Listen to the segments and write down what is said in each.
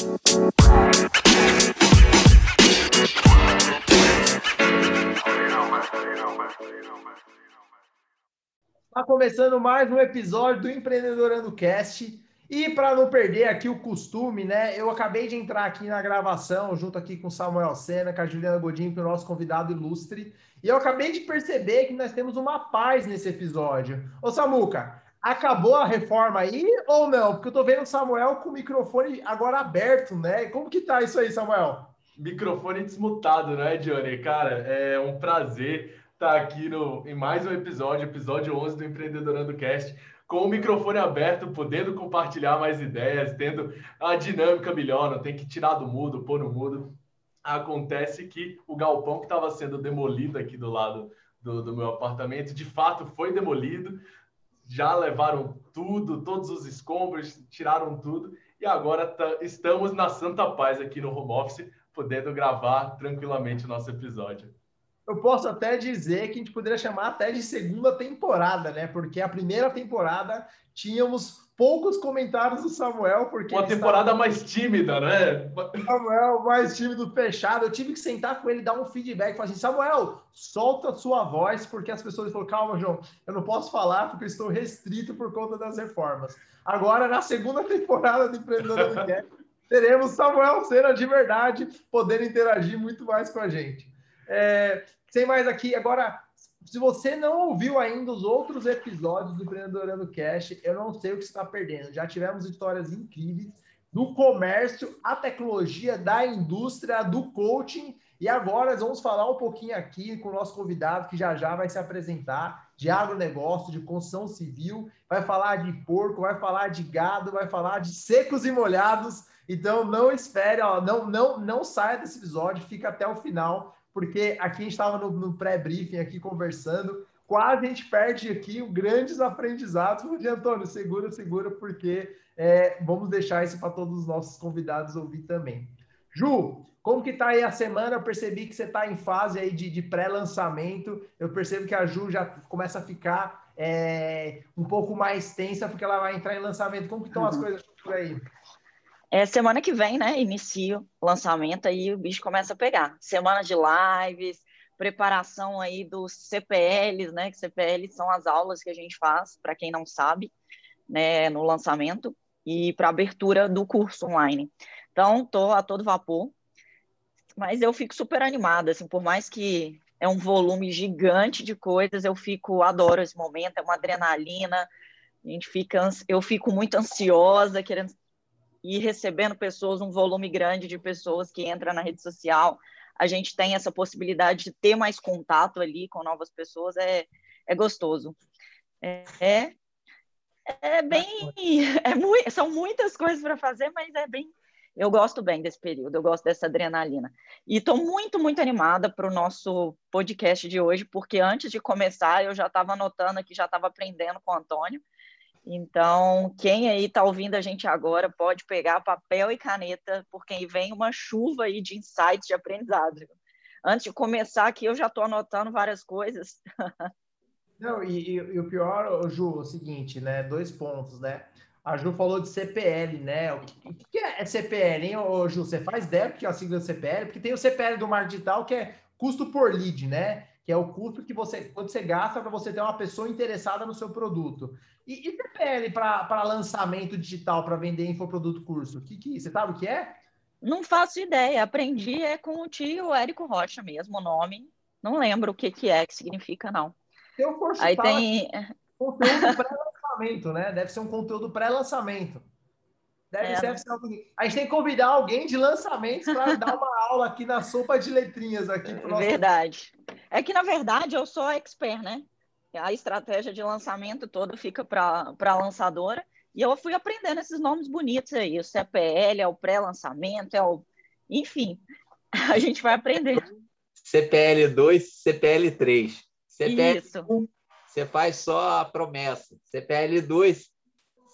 Está começando mais um episódio do Empreendedorando Cast. E para não perder aqui o costume, né? Eu acabei de entrar aqui na gravação, junto aqui com o Samuel Sena, com a Juliana Godinho, é o nosso convidado ilustre. E eu acabei de perceber que nós temos uma paz nesse episódio. Ô, Samuca, acabou a reforma aí ou não? Porque eu tô vendo o Samuel com o microfone agora aberto, né? Como que tá isso aí, Samuel? Microfone desmutado, né, Johnny? Cara, é um prazer estar aqui no, em mais um episódio, episódio 11 do Empreendedorando Cast, com o microfone aberto, podendo compartilhar mais ideias, tendo a dinâmica melhor, não tem que tirar do mudo, pôr no mudo. Acontece que o galpão que estava sendo demolido aqui do lado do, do meu apartamento, de fato foi demolido, já levaram tudo, todos os escombros, tiraram tudo, e agora tá, estamos na santa paz aqui no home office, podendo gravar tranquilamente o nosso episódio eu posso até dizer que a gente poderia chamar até de segunda temporada, né? Porque a primeira temporada tínhamos poucos comentários do Samuel, porque uma temporada estava... mais tímida, né? Samuel mais tímido, fechado. Eu tive que sentar com ele, dar um feedback, falar assim, Samuel, solta a sua voz, porque as pessoas falaram, calma, João, eu não posso falar porque estou restrito por conta das reformas. Agora, na segunda temporada do Empreendedor do teremos Samuel Cena de verdade, podendo interagir muito mais com a gente. É, sem mais aqui, agora, se você não ouviu ainda os outros episódios do Empreendedorando Cash, eu não sei o que você está perdendo. Já tivemos histórias incríveis do comércio, a tecnologia, da indústria, do coaching. E agora nós vamos falar um pouquinho aqui com o nosso convidado, que já já vai se apresentar, de agronegócio, de construção civil, vai falar de porco, vai falar de gado, vai falar de secos e molhados. Então não espere, ó, não, não, não saia desse episódio, fica até o final, porque aqui a gente estava no, no pré-briefing aqui conversando, quase a gente perde aqui grandes aprendizados. Falei, Antônio, segura, segura, porque é, vamos deixar isso para todos os nossos convidados ouvir também. Ju, como que tá aí a semana? Eu percebi que você está em fase aí de, de pré-lançamento. Eu percebo que a Ju já começa a ficar é, um pouco mais tensa, porque ela vai entrar em lançamento. Como que estão as uhum. coisas por aí? É, semana que vem, né? Inicio o lançamento aí o bicho começa a pegar. Semana de lives, preparação aí dos CPLs, né? Que CPLs são as aulas que a gente faz, para quem não sabe, né? No lançamento e para abertura do curso online. Então, tô a todo vapor, mas eu fico super animada, assim, por mais que é um volume gigante de coisas, eu fico, adoro esse momento, é uma adrenalina, a gente fica, eu fico muito ansiosa, querendo e recebendo pessoas, um volume grande de pessoas que entra na rede social, a gente tem essa possibilidade de ter mais contato ali com novas pessoas, é, é gostoso. É, é, bem. É muito, são muitas coisas para fazer, mas é bem. Eu gosto bem desse período, eu gosto dessa adrenalina. E estou muito, muito animada para o nosso podcast de hoje, porque antes de começar eu já estava anotando aqui, já estava aprendendo com o Antônio. Então, quem aí está ouvindo a gente agora pode pegar papel e caneta, porque vem uma chuva aí de insights de aprendizado. Antes de começar aqui, eu já estou anotando várias coisas. Não, e, e, o pior, Ju, é o seguinte, né? Dois pontos, né? A Ju falou de CPL, né? O que, que é CPL, hein, ô, Ju? Você faz ideia que é a sigla CPL? Porque tem o CPL do marketing digital, que é custo por lead, né? Que é o custo que você, quando você gasta para você ter uma pessoa interessada no seu produto. E, e CPL para lançamento digital, para vender infoproduto curso? Que, que, você sabe o que é? Não faço ideia. Aprendi é com o tio Érico Rocha mesmo, o nome. Não lembro o que, que é, que significa, não. Se eu for Aí tem... conteúdo pré-lançamento, né? Deve ser um conteúdo pré-lançamento. Deve, é, ser A gente tem que convidar alguém de lançamentos para dar uma aula aqui na sopa de letrinhas aqui. Pro nosso... Verdade. É que, na verdade, eu sou expert, né? A estratégia de lançamento toda fica para a lançadora. E eu fui aprendendo esses nomes bonitos aí. O CPL é o pré-lançamento, é o. Enfim, a gente vai aprender. CPL2, CPL3. CPL1, você faz só a promessa. CPL2,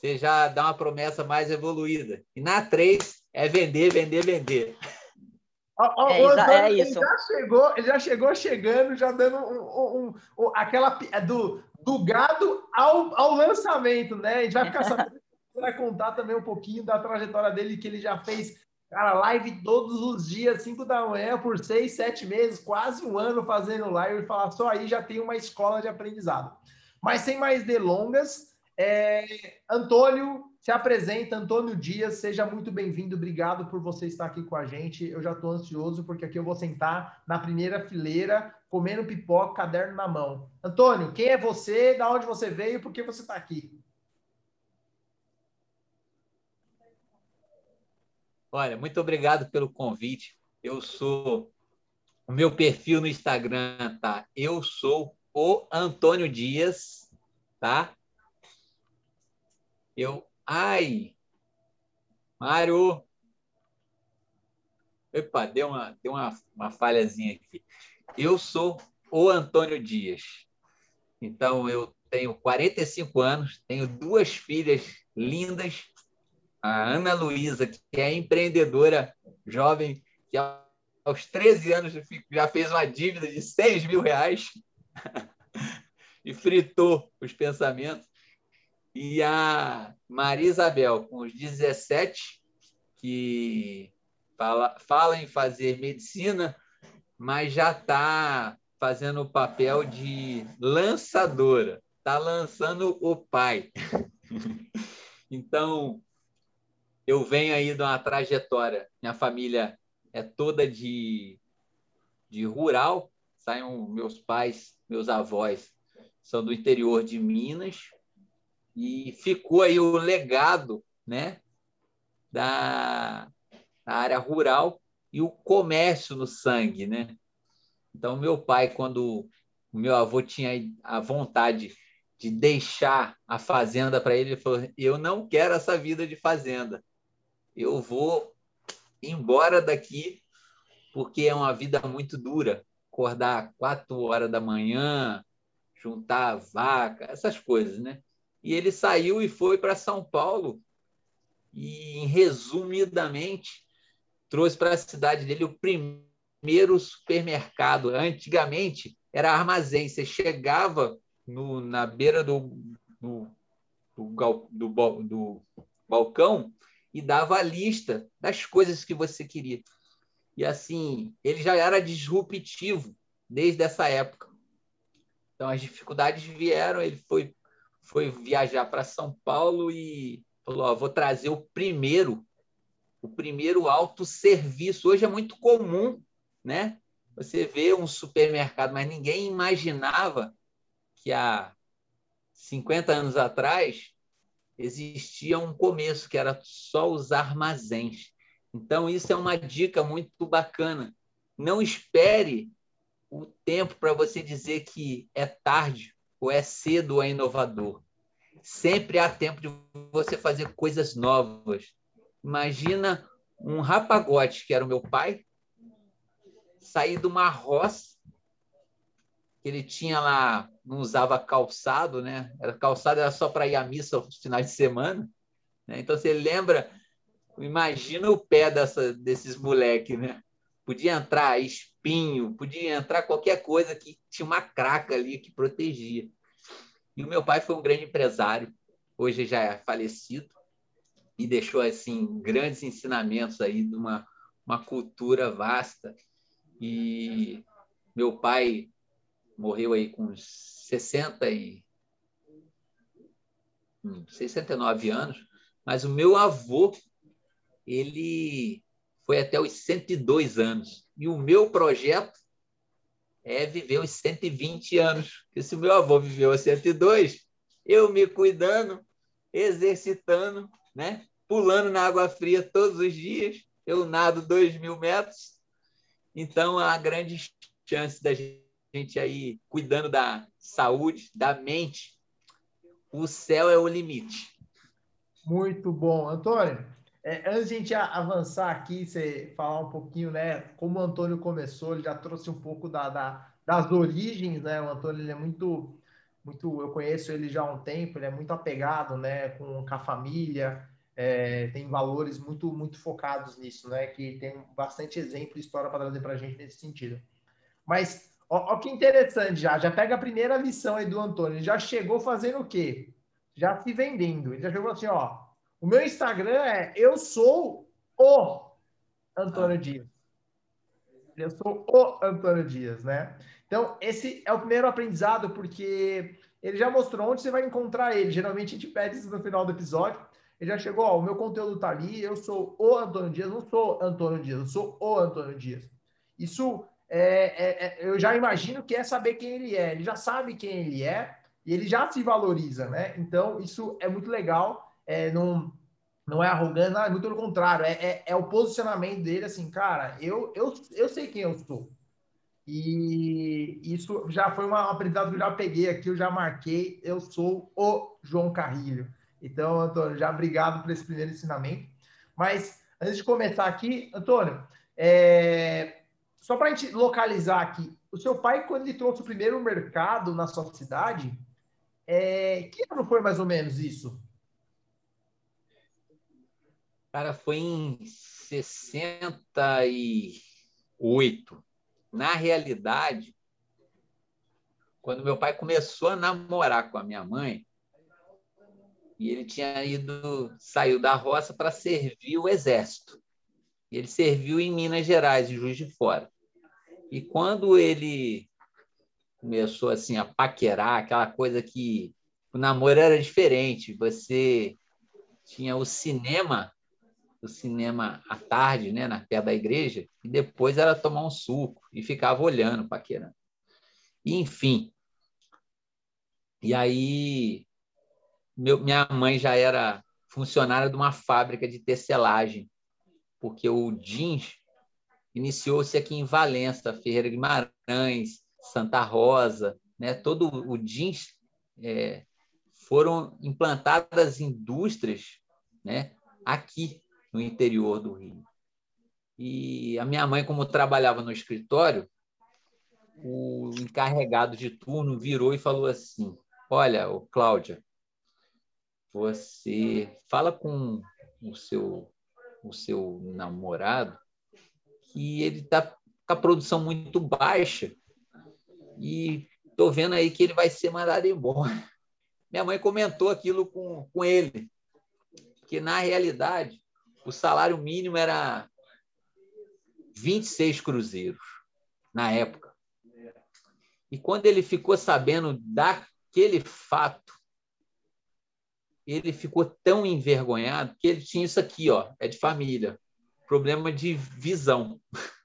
você já dá uma promessa mais evoluída. E na 3 é vender, vender, vender. é, Antônio, é isso. Ele já, chegou, ele já chegou chegando, já dando um, um, um, aquela é do, do gado ao, ao lançamento, né? A gente vai ficar sabendo, vai contar também um pouquinho da trajetória dele, que ele já fez Cara, live todos os dias, 5 da manhã, por 6, 7 meses, quase um ano fazendo live. E falar só aí já tem uma escola de aprendizado. Mas sem mais delongas, é... Antônio, se apresenta, Antônio Dias, seja muito bem-vindo, obrigado por você estar aqui com a gente. Eu já estou ansioso, porque aqui eu vou sentar na primeira fileira, comendo pipoca, caderno na mão. Antônio, quem é você, da onde você veio, por que você está aqui? Olha, muito obrigado pelo convite. Eu sou. O meu perfil no Instagram tá. Eu sou o Antônio Dias, tá? Eu Ai! Mário! Epa, deu uma, deu uma, uma falhazinha aqui. Eu sou o Antônio Dias. Então, eu tenho 45 anos, tenho duas filhas lindas. A Ana Luísa, que é empreendedora jovem, que aos 13 anos já fez uma dívida de 6 mil reais e fritou os pensamentos. E a Maria Isabel, com os 17, que fala, fala em fazer medicina, mas já está fazendo o papel de lançadora, está lançando o pai. então, eu venho aí de uma trajetória. Minha família é toda de, de rural, saem meus pais, meus avós são do interior de Minas, e ficou aí o legado né, da, da área rural e o comércio no sangue. Né? Então, meu pai, quando o meu avô tinha a vontade de deixar a fazenda para ele, ele falou: Eu não quero essa vida de fazenda. Eu vou embora daqui porque é uma vida muito dura. Acordar quatro horas da manhã, juntar vaca, essas coisas, né? E ele saiu e foi para São Paulo e, resumidamente, trouxe para a cidade dele o primeiro supermercado. Antigamente era armazém, você chegava no, na beira do, do, do, do, do balcão e dava a lista das coisas que você queria. E assim, ele já era disruptivo desde essa época. Então as dificuldades vieram, ele foi foi viajar para São Paulo e falou: ó, vou trazer o primeiro, o primeiro autosserviço. Hoje é muito comum, né? Você vê um supermercado, mas ninguém imaginava que há 50 anos atrás existia um começo que era só os armazéns. Então, isso é uma dica muito bacana. Não espere o tempo para você dizer que é tarde ou é cedo ou é inovador. Sempre há tempo de você fazer coisas novas. Imagina um rapagote, que era o meu pai, sair de uma roça, que ele tinha lá, não usava calçado, né? Era calçado era só para ir à missa aos finais de semana. Né? Então você lembra, imagina o pé dessa, desses moleques, né? Podia entrar espinho, podia entrar qualquer coisa que tinha uma craca ali que protegia. E o meu pai foi um grande empresário, hoje já é falecido, e deixou assim grandes ensinamentos aí de uma, uma cultura vasta. E meu pai morreu aí com 60 e 69 anos, mas o meu avô ele foi até os 102 anos. E o meu projeto é viver os 120 anos. Porque se o meu avô viveu os 102, eu me cuidando, exercitando, né? pulando na água fria todos os dias, eu nado 2 mil metros. Então, há grande chance da gente aí cuidando da saúde, da mente. O céu é o limite. Muito bom. Antônio, é, antes de a gente avançar aqui, você falar um pouquinho, né? Como o Antônio começou, ele já trouxe um pouco da, da das origens, né? O Antônio ele é muito, muito, eu conheço ele já há um tempo, ele é muito apegado, né? Com, com a família, é, tem valores muito, muito focados nisso, né? Que tem bastante exemplo e história para trazer para a gente nesse sentido. Mas, ó, que interessante já, já pega a primeira lição aí do Antônio, ele já chegou fazendo o quê? Já se vendendo, ele já chegou assim, ó, o meu Instagram é eu sou o Antônio ah. Dias. Eu sou o Antônio Dias, né? Então, esse é o primeiro aprendizado, porque ele já mostrou onde você vai encontrar ele. Geralmente a gente pede isso no final do episódio. Ele já chegou, ó, o meu conteúdo tá ali, eu sou o Antônio Dias, não sou Antônio Dias, eu sou o Antônio Dias. Isso é, é, é, eu já imagino que é saber quem ele é. Ele já sabe quem ele é e ele já se valoriza, né? Então, isso é muito legal. É, não, não é arrogante, é muito pelo contrário. É, é, é, o posicionamento dele, assim, cara, eu, eu, eu sei quem eu sou. E isso já foi uma, um aprendizado que eu já peguei aqui, eu já marquei. Eu sou o João Carrilho. Então, Antônio, já obrigado por esse primeiro ensinamento. Mas, antes de começar aqui, Antônio, é, só para a gente localizar aqui, o seu pai, quando ele trouxe o primeiro mercado na sua cidade, é, que ano foi mais ou menos isso? Cara, foi em 68. Na realidade, quando meu pai começou a namorar com a minha mãe, e ele tinha ido, saiu da roça para servir o exército. Ele serviu em Minas Gerais, em Juiz de Fora. E quando ele começou assim a paquerar, aquela coisa que o namoro era diferente, você tinha o cinema, o cinema à tarde, né, na pé da igreja, e depois era tomar um suco e ficava olhando, paquerando. E, enfim. E aí meu, minha mãe já era funcionária de uma fábrica de tecelagem, porque o jeans iniciou-se aqui em Valença, Ferreira Guimarães, Santa Rosa, né? Todo o jeans é, foram implantadas indústrias, né? Aqui no interior do Rio. E a minha mãe, como trabalhava no escritório, o encarregado de turno virou e falou assim: Olha, Cláudia, você fala com o seu o seu namorado que ele está com a produção muito baixa e estou vendo aí que ele vai ser mandado embora. Minha mãe comentou aquilo com, com ele, que na realidade o salário mínimo era 26 cruzeiros na época. E quando ele ficou sabendo daquele fato, ele ficou tão envergonhado que ele tinha isso aqui, ó, é de família, problema de visão.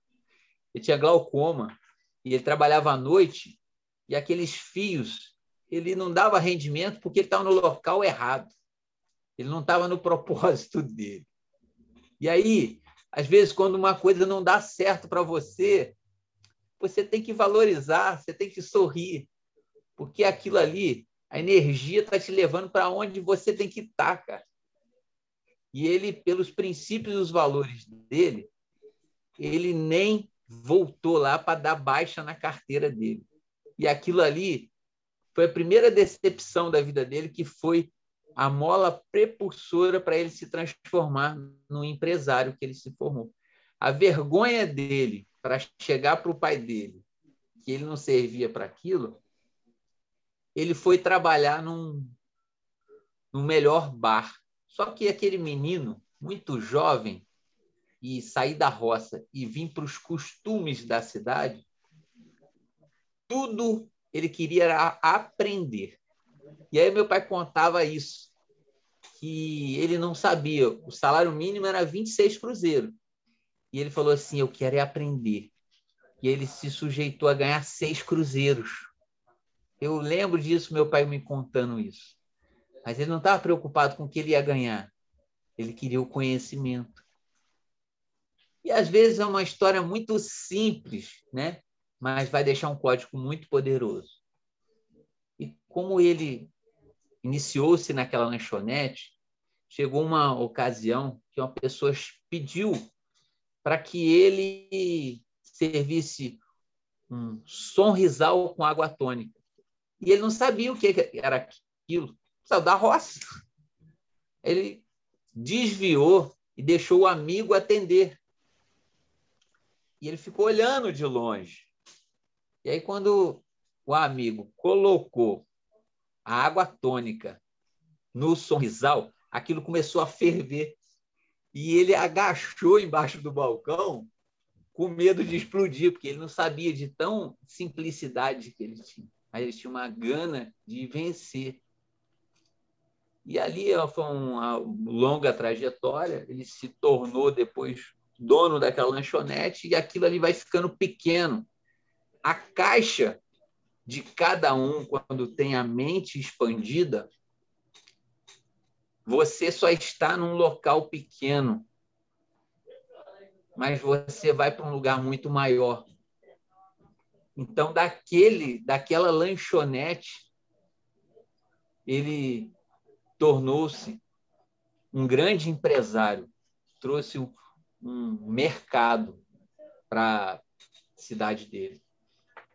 Ele tinha glaucoma e ele trabalhava à noite e aqueles fios, ele não dava rendimento porque ele estava no local errado. Ele não estava no propósito dele. E aí, às vezes, quando uma coisa não dá certo para você, você tem que valorizar, você tem que sorrir, porque aquilo ali a energia está te levando para onde você tem que estar, tá, cara. E ele, pelos princípios e os valores dele, ele nem voltou lá para dar baixa na carteira dele. E aquilo ali foi a primeira decepção da vida dele, que foi a mola prepulsora para ele se transformar no empresário que ele se formou. A vergonha dele para chegar para o pai dele, que ele não servia para aquilo, ele foi trabalhar num, num melhor bar. Só que aquele menino, muito jovem, e sair da roça e vir para os costumes da cidade, tudo ele queria aprender. E aí meu pai contava isso, que ele não sabia, o salário mínimo era 26 cruzeiros. E ele falou assim, eu quero é aprender. E ele se sujeitou a ganhar seis cruzeiros. Eu lembro disso, meu pai me contando isso. Mas ele não estava preocupado com o que ele ia ganhar. Ele queria o conhecimento. E às vezes é uma história muito simples, né? mas vai deixar um código muito poderoso. E como ele iniciou-se naquela lanchonete, chegou uma ocasião que uma pessoa pediu para que ele servisse um sonrisal com água tônica. E ele não sabia o que era aquilo. Saiu da roça. Ele desviou e deixou o amigo atender. E ele ficou olhando de longe. E aí, quando o amigo colocou a água tônica no sorrisal, aquilo começou a ferver. e ele agachou embaixo do balcão com medo de explodir, porque ele não sabia de tão simplicidade que ele tinha. Mas ele tinha uma gana de vencer. E ali foi uma longa trajetória. Ele se tornou depois dono daquela lanchonete e aquilo ali vai ficando pequeno. A caixa de cada um, quando tem a mente expandida, você só está num local pequeno, mas você vai para um lugar muito maior. Então, daquele, daquela lanchonete, ele tornou-se um grande empresário, trouxe um, um mercado para a cidade dele.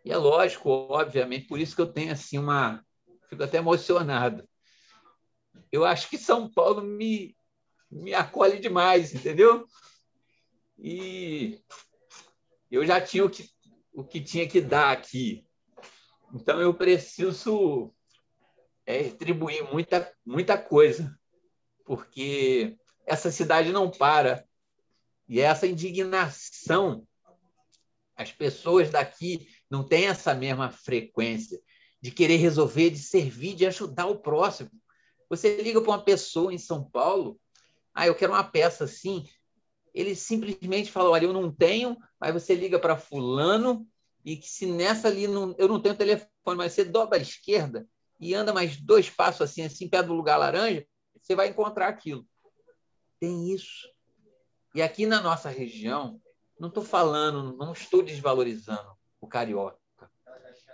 E é lógico, obviamente, por isso que eu tenho assim uma. Fico até emocionado. Eu acho que São Paulo me, me acolhe demais, entendeu? E eu já tinha o que, o que tinha que dar aqui. Então eu preciso é, retribuir muita, muita coisa, porque essa cidade não para. E essa indignação, as pessoas daqui não têm essa mesma frequência de querer resolver, de servir, de ajudar o próximo. Você liga para uma pessoa em São Paulo, ah, eu quero uma peça assim, ele simplesmente fala, olha, eu não tenho, aí você liga para fulano, e que se nessa ali não, eu não tenho telefone, mas você dobra à esquerda e anda mais dois passos assim, assim, perto do lugar laranja, você vai encontrar aquilo. Tem isso. E aqui na nossa região, não estou falando, não estou desvalorizando o carioca.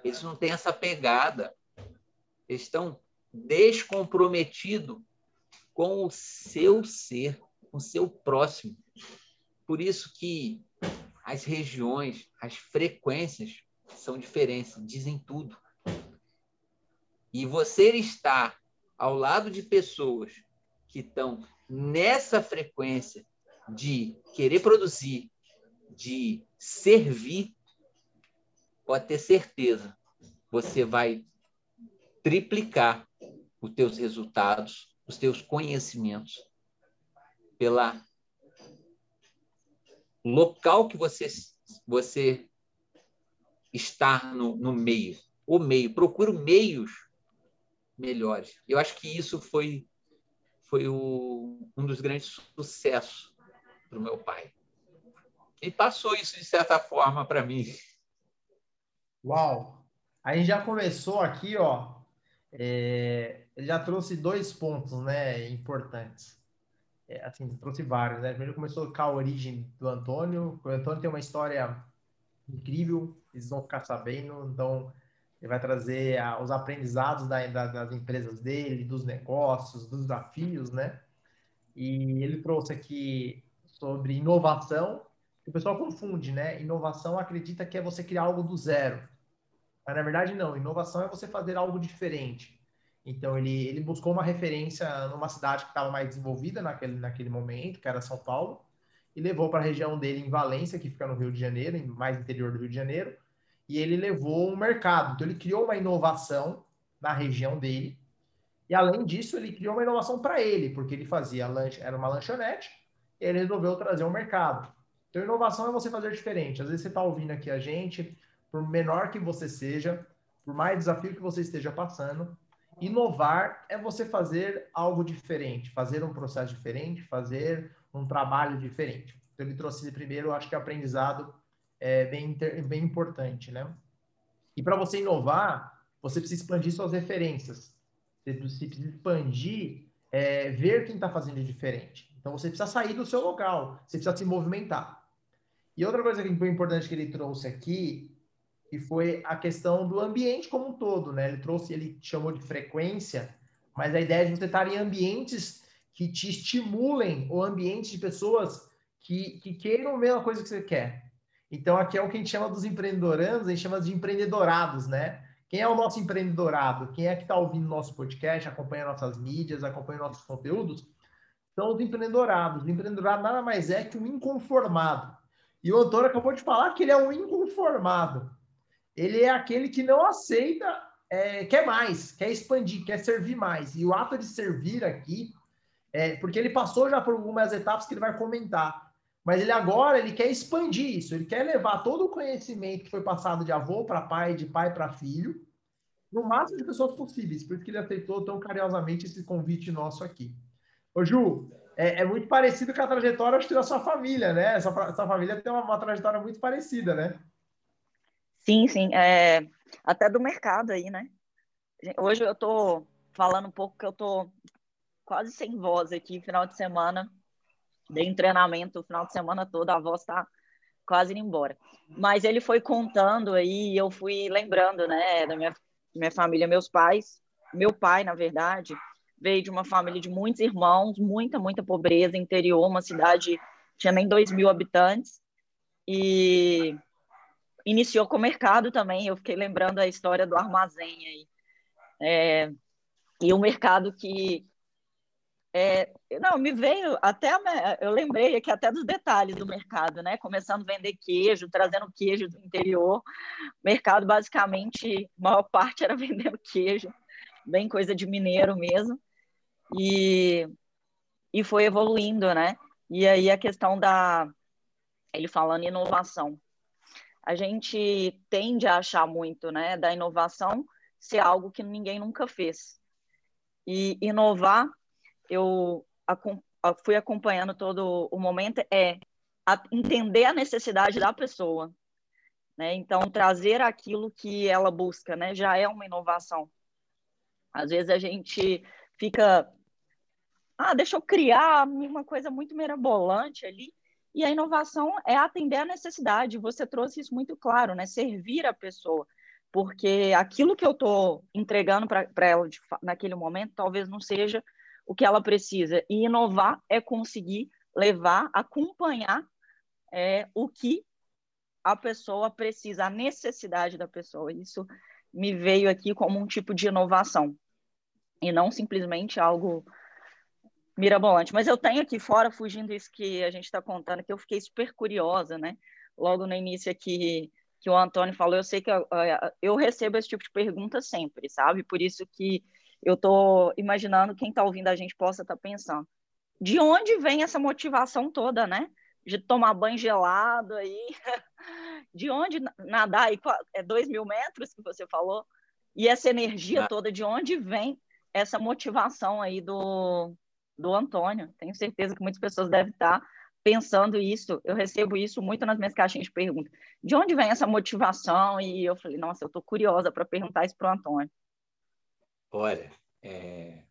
Eles não têm essa pegada. Eles estão descomprometidos com o seu ser, com o seu próximo. Por isso que as regiões, as frequências são diferentes, dizem tudo. E você está ao lado de pessoas que estão nessa frequência de querer produzir, de servir, pode ter certeza, você vai triplicar os teus resultados, os teus conhecimentos pela local que você você está no, no meio, o meio, procura meios melhores. Eu acho que isso foi foi o, um dos grandes sucessos para o meu pai. E passou isso de certa forma para mim. Uau! A gente já começou aqui, ó. É, ele já trouxe dois pontos, né, importantes. É, assim, trouxe vários, né? Primeiro começou com a origem do Antônio. O Antônio tem uma história incrível, eles vão ficar sabendo. Então, ele vai trazer a, os aprendizados da, da, das empresas dele, dos negócios, dos desafios, né? E ele trouxe aqui sobre inovação. O pessoal confunde, né? Inovação acredita que é você criar algo do zero. Mas na verdade não, inovação é você fazer algo diferente. Então ele, ele buscou uma referência numa cidade que estava mais desenvolvida naquele, naquele momento, que era São Paulo, e levou para a região dele em Valência, que fica no Rio de Janeiro, mais interior do Rio de Janeiro, e ele levou um mercado. Então ele criou uma inovação na região dele. E além disso, ele criou uma inovação para ele, porque ele fazia lanche, era uma lanchonete, e ele resolveu trazer um mercado. Então inovação é você fazer diferente. Às vezes você está ouvindo aqui a gente, por menor que você seja, por mais desafio que você esteja passando, inovar é você fazer algo diferente, fazer um processo diferente, fazer um trabalho diferente. Então, ele trouxe primeiro, acho que aprendizado é bem, bem importante, né? E para você inovar, você precisa expandir suas referências. Você precisa expandir, é, ver quem está fazendo diferente. Então, você precisa sair do seu local, você precisa se movimentar. E outra coisa que foi importante que ele trouxe aqui que foi a questão do ambiente como um todo, né? Ele trouxe, ele chamou de frequência, mas a ideia de você estar em ambientes que te estimulem, ou ambientes de pessoas que, que queiram a mesma coisa que você quer. Então, aqui é o que a gente chama dos empreendedorandos, a gente chama de empreendedorados, né? Quem é o nosso empreendedorado? Quem é que está ouvindo nosso podcast, acompanha nossas mídias, acompanha nossos conteúdos? São os empreendedorados. O empreendedorado nada mais é que um inconformado. E o Antônio acabou de falar que ele é um inconformado ele é aquele que não aceita, é, quer mais, quer expandir, quer servir mais. E o ato de servir aqui, É, porque ele passou já por algumas etapas que ele vai comentar. Mas ele agora ele quer expandir isso, ele quer levar todo o conhecimento que foi passado de avô para pai, de pai para filho, no máximo de pessoas possíveis. Por isso que ele aceitou tão carinhosamente esse convite nosso aqui. Ô Ju, é, é muito parecido com a trajetória acho da sua família, né? Essa, essa família tem uma, uma, trajetória muito parecida, né? Sim, sim. É, até do mercado aí, né? Hoje eu tô falando um pouco que eu tô quase sem voz aqui, final de semana dei um treinamento o final de semana todo, a voz está quase indo embora. Mas ele foi contando aí, eu fui lembrando, né, da minha, minha família, meus pais. Meu pai, na verdade, veio de uma família de muitos irmãos, muita, muita pobreza, interior, uma cidade tinha nem dois mil habitantes. E iniciou com o mercado também. Eu fiquei lembrando a história do armazém aí. É, e o mercado que é, não, me veio até, eu lembrei aqui até dos detalhes do mercado, né? Começando a vender queijo, trazendo queijo do interior. O mercado, basicamente, a maior parte era vendendo queijo, bem coisa de mineiro mesmo. E, e foi evoluindo, né? E aí a questão da. Ele falando inovação. A gente tende a achar muito, né, da inovação ser algo que ninguém nunca fez. E inovar eu fui acompanhando todo o momento é entender a necessidade da pessoa, né? Então trazer aquilo que ela busca, né? Já é uma inovação. Às vezes a gente fica, ah, deixa eu criar uma coisa muito mirabolante ali. E a inovação é atender a necessidade. Você trouxe isso muito claro, né? Servir a pessoa porque aquilo que eu estou entregando para ela de, naquele momento talvez não seja o que ela precisa. E inovar é conseguir levar, acompanhar é, o que a pessoa precisa, a necessidade da pessoa. Isso me veio aqui como um tipo de inovação e não simplesmente algo mirabolante. Mas eu tenho aqui fora, fugindo isso que a gente está contando, que eu fiquei super curiosa, né? Logo no início aqui que o Antônio falou, eu sei que eu, eu recebo esse tipo de pergunta sempre, sabe? Por isso que eu estou imaginando quem está ouvindo a gente possa estar tá pensando. De onde vem essa motivação toda, né? De tomar banho gelado aí, de onde nadar aí, é dois mil metros que você falou, e essa energia ah. toda, de onde vem essa motivação aí do, do Antônio? Tenho certeza que muitas pessoas devem estar pensando isso. Eu recebo isso muito nas minhas caixinhas de perguntas. De onde vem essa motivação? E eu falei, nossa, eu estou curiosa para perguntar isso para o Antônio. Olha, é,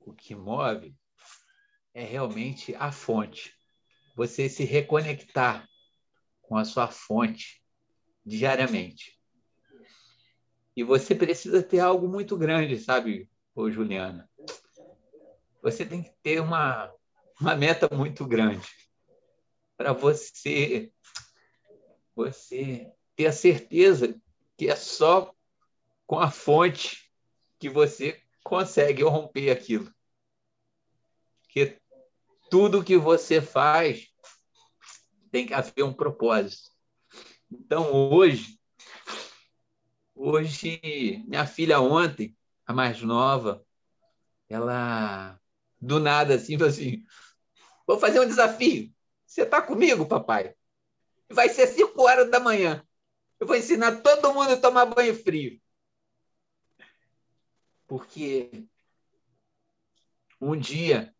o que move é realmente a fonte. Você se reconectar com a sua fonte diariamente. E você precisa ter algo muito grande, sabe, ô Juliana? Você tem que ter uma, uma meta muito grande para você você ter a certeza que é só com a fonte que você consegue romper aquilo. Porque tudo que você faz tem que haver um propósito. Então, hoje, hoje, minha filha ontem, a mais nova, ela do nada assim, falou assim: vou fazer um desafio. Você está comigo, papai? Vai ser cinco horas da manhã. Eu vou ensinar todo mundo a tomar banho frio porque um dia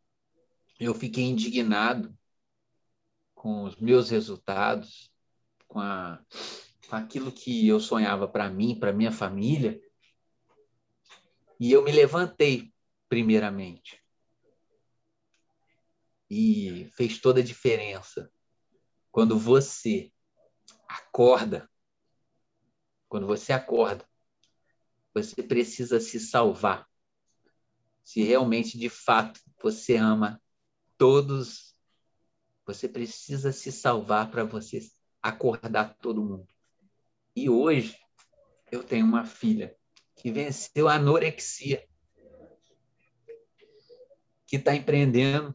eu fiquei indignado com os meus resultados, com, a, com aquilo que eu sonhava para mim, para minha família, e eu me levantei, primeiramente. E fez toda a diferença quando você acorda, quando você acorda você precisa se salvar. Se realmente, de fato, você ama todos, você precisa se salvar para você acordar todo mundo. E hoje, eu tenho uma filha que venceu a anorexia, que está empreendendo,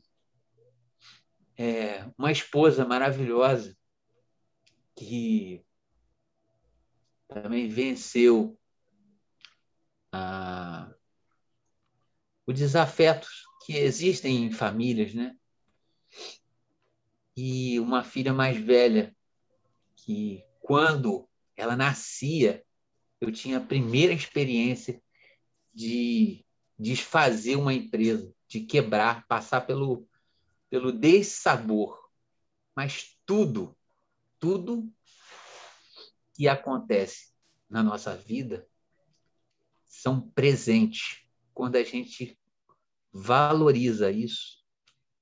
é, uma esposa maravilhosa que também venceu o desafeto que existem em famílias, né? E uma filha mais velha que quando ela nascia, eu tinha a primeira experiência de desfazer uma empresa, de quebrar, passar pelo pelo dessabor. Mas tudo, tudo que acontece na nossa vida são presentes quando a gente valoriza isso.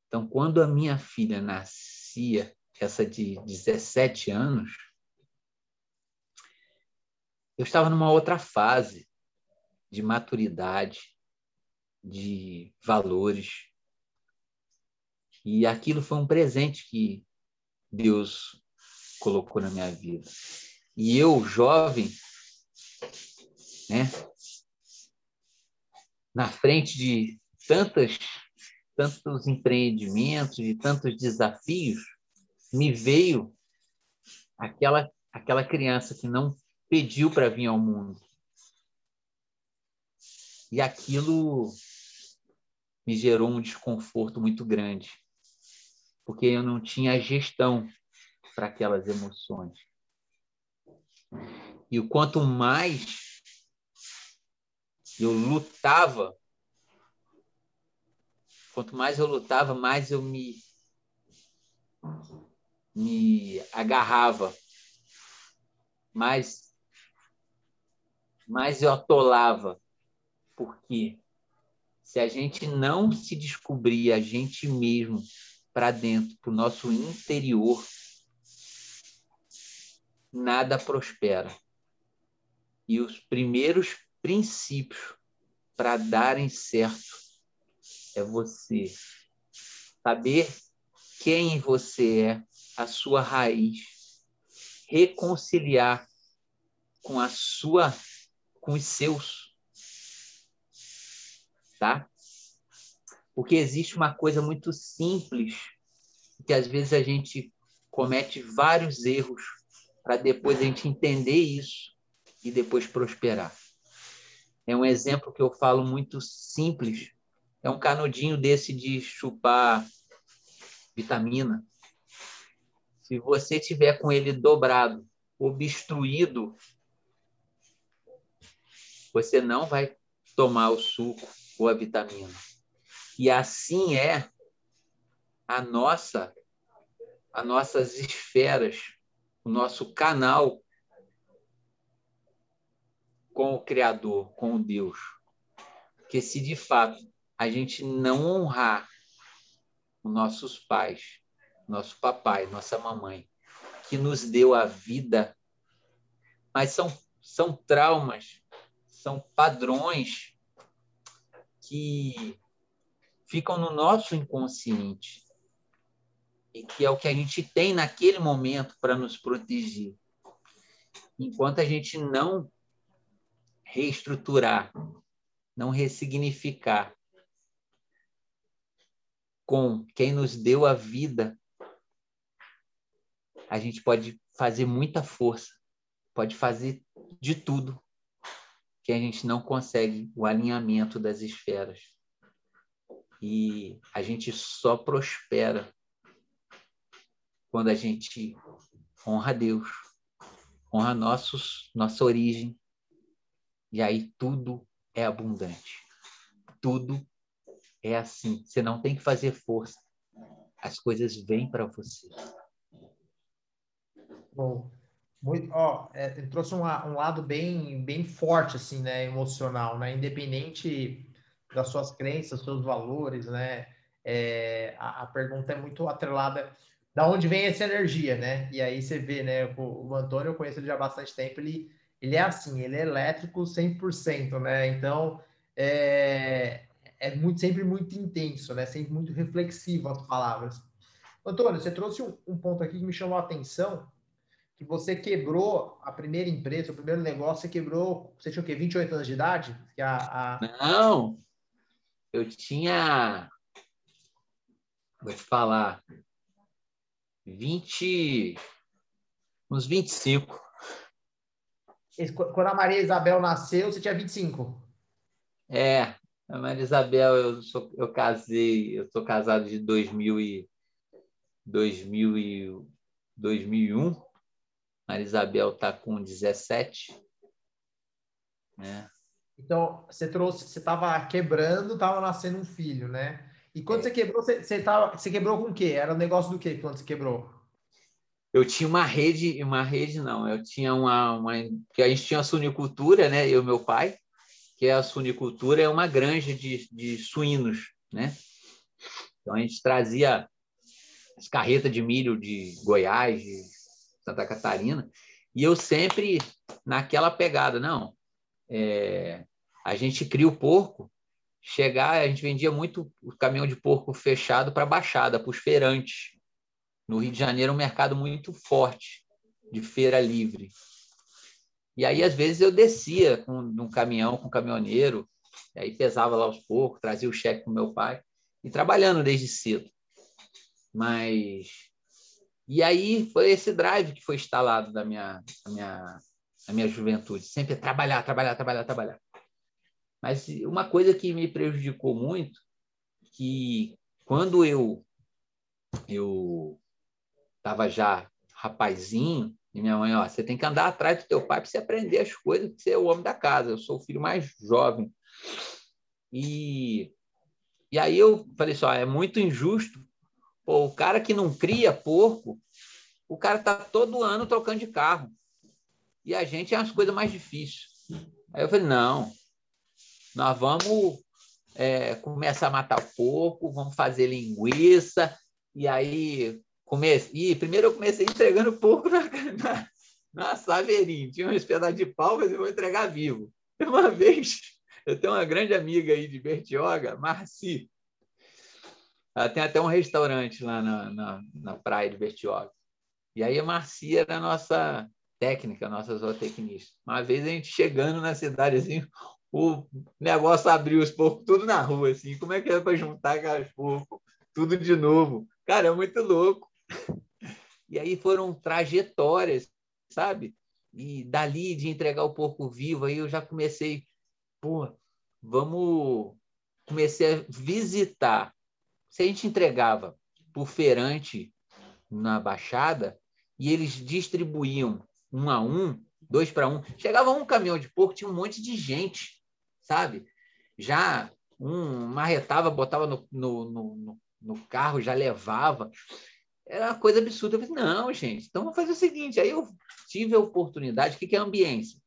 Então, quando a minha filha nascia, essa de 17 anos, eu estava numa outra fase de maturidade, de valores. E aquilo foi um presente que Deus colocou na minha vida. E eu, jovem, né, na frente de tantas, tantos empreendimentos, de tantos desafios, me veio aquela, aquela criança que não pediu para vir ao mundo. E aquilo me gerou um desconforto muito grande, porque eu não tinha gestão para aquelas emoções. E o quanto mais eu lutava, quanto mais eu lutava, mais eu me me agarrava, mais mais eu atolava, porque se a gente não se descobrir a gente mesmo para dentro, para o nosso interior, nada prospera. E os primeiros princípios para darem certo é você saber quem você é, a sua raiz, reconciliar com a sua com os seus. Tá? Porque existe uma coisa muito simples que às vezes a gente comete vários erros para depois a gente entender isso e depois prosperar. É um exemplo que eu falo muito simples. É um canudinho desse de chupar vitamina. Se você tiver com ele dobrado, obstruído, você não vai tomar o suco ou a vitamina. E assim é a nossa as nossas esferas, o nosso canal com o Criador, com o Deus. Porque se de fato a gente não honrar os nossos pais, nosso papai, nossa mamãe, que nos deu a vida, mas são, são traumas, são padrões que ficam no nosso inconsciente e que é o que a gente tem naquele momento para nos proteger. Enquanto a gente não reestruturar, não ressignificar com quem nos deu a vida, a gente pode fazer muita força, pode fazer de tudo que a gente não consegue o alinhamento das esferas. E a gente só prospera quando a gente honra Deus, honra nossos, nossa origem, e aí tudo é abundante. Tudo é assim. Você não tem que fazer força. As coisas vêm para você. Bom, muito, ó, é, trouxe um, um, lado bem, bem forte, assim, né, emocional, né, independente das suas crenças, seus valores, né, é, a, a, pergunta é muito atrelada da onde vem essa energia, né, e aí você vê, né, o, o Antônio, eu conheço ele já há bastante tempo, ele ele é assim, ele é elétrico 100%, né? Então, é, é muito, sempre muito intenso, né? Sempre muito reflexivo as palavras. Antônio, você trouxe um, um, ponto aqui que me chamou a atenção, que você quebrou a primeira empresa, o primeiro negócio, você quebrou, você tinha o quê? 28 anos de idade? Que a, a... Não, eu tinha, vou te falar, 20, uns 25. Quando a Maria Isabel nasceu, você tinha 25. É, A Maria Isabel, eu, sou, eu casei, eu sou casado de 2000 e, 2000 e, 2001. Maria Isabel está com 17. Né? Então, você trouxe, você estava quebrando, estava nascendo um filho, né? E quando é. você quebrou, você, você, tava, você quebrou com o quê? Era um negócio do quê quando você quebrou? Eu tinha uma rede, uma rede não, eu tinha uma, uma que a gente tinha a sunicultura, né? Eu e meu pai, que é a sunicultura é uma granja de, de suínos, né? Então a gente trazia as carretas de milho de Goiás, de Santa Catarina, e eu sempre naquela pegada, não, é, a gente cria o porco, chegar, a gente vendia muito o caminhão de porco fechado para Baixada, para os feirantes. No Rio de Janeiro, um mercado muito forte de feira livre. E aí, às vezes, eu descia com, num caminhão com um caminhoneiro, aí pesava lá os porcos, trazia o cheque para meu pai, e trabalhando desde cedo. Mas. E aí foi esse drive que foi instalado da minha, minha, da minha juventude. Sempre trabalhar, trabalhar, trabalhar, trabalhar. Mas uma coisa que me prejudicou muito, que quando eu eu estava já rapazinho, e minha mãe, ó, você tem que andar atrás do teu pai para você aprender as coisas, porque você é o homem da casa. Eu sou o filho mais jovem. E, e aí eu falei só, é muito injusto. Pô, o cara que não cria porco, o cara está todo ano trocando de carro. E a gente é as coisas mais difíceis. Aí eu falei, não, nós vamos é, começar a matar porco, vamos fazer linguiça, e aí comecei. E primeiro eu comecei entregando porco na, na, na. Tinha um pedaço de pau, mas eu vou entregar vivo. Uma vez, eu tenho uma grande amiga aí de Bertioga, Marci. Ela tem até um restaurante lá na, na, na praia de Bertioga. E aí a Marci era a nossa técnica, nossa zootecnista. Uma vez a gente chegando na cidade assim, o negócio abriu os porcos tudo na rua, assim. Como é que é para juntar aquelas porcos? Tudo de novo. Cara, é muito louco. E aí foram trajetórias, sabe? E dali de entregar o porco vivo, aí eu já comecei, pô, vamos. Comecei a visitar. Se a gente entregava por feirante na Baixada e eles distribuíam um a um, dois para um, chegava um caminhão de porco, tinha um monte de gente sabe? Já um marretava, botava no, no, no, no carro, já levava. Era uma coisa absurda. Eu falei, não, gente, então vamos fazer o seguinte. Aí eu tive a oportunidade, o que é ambiência?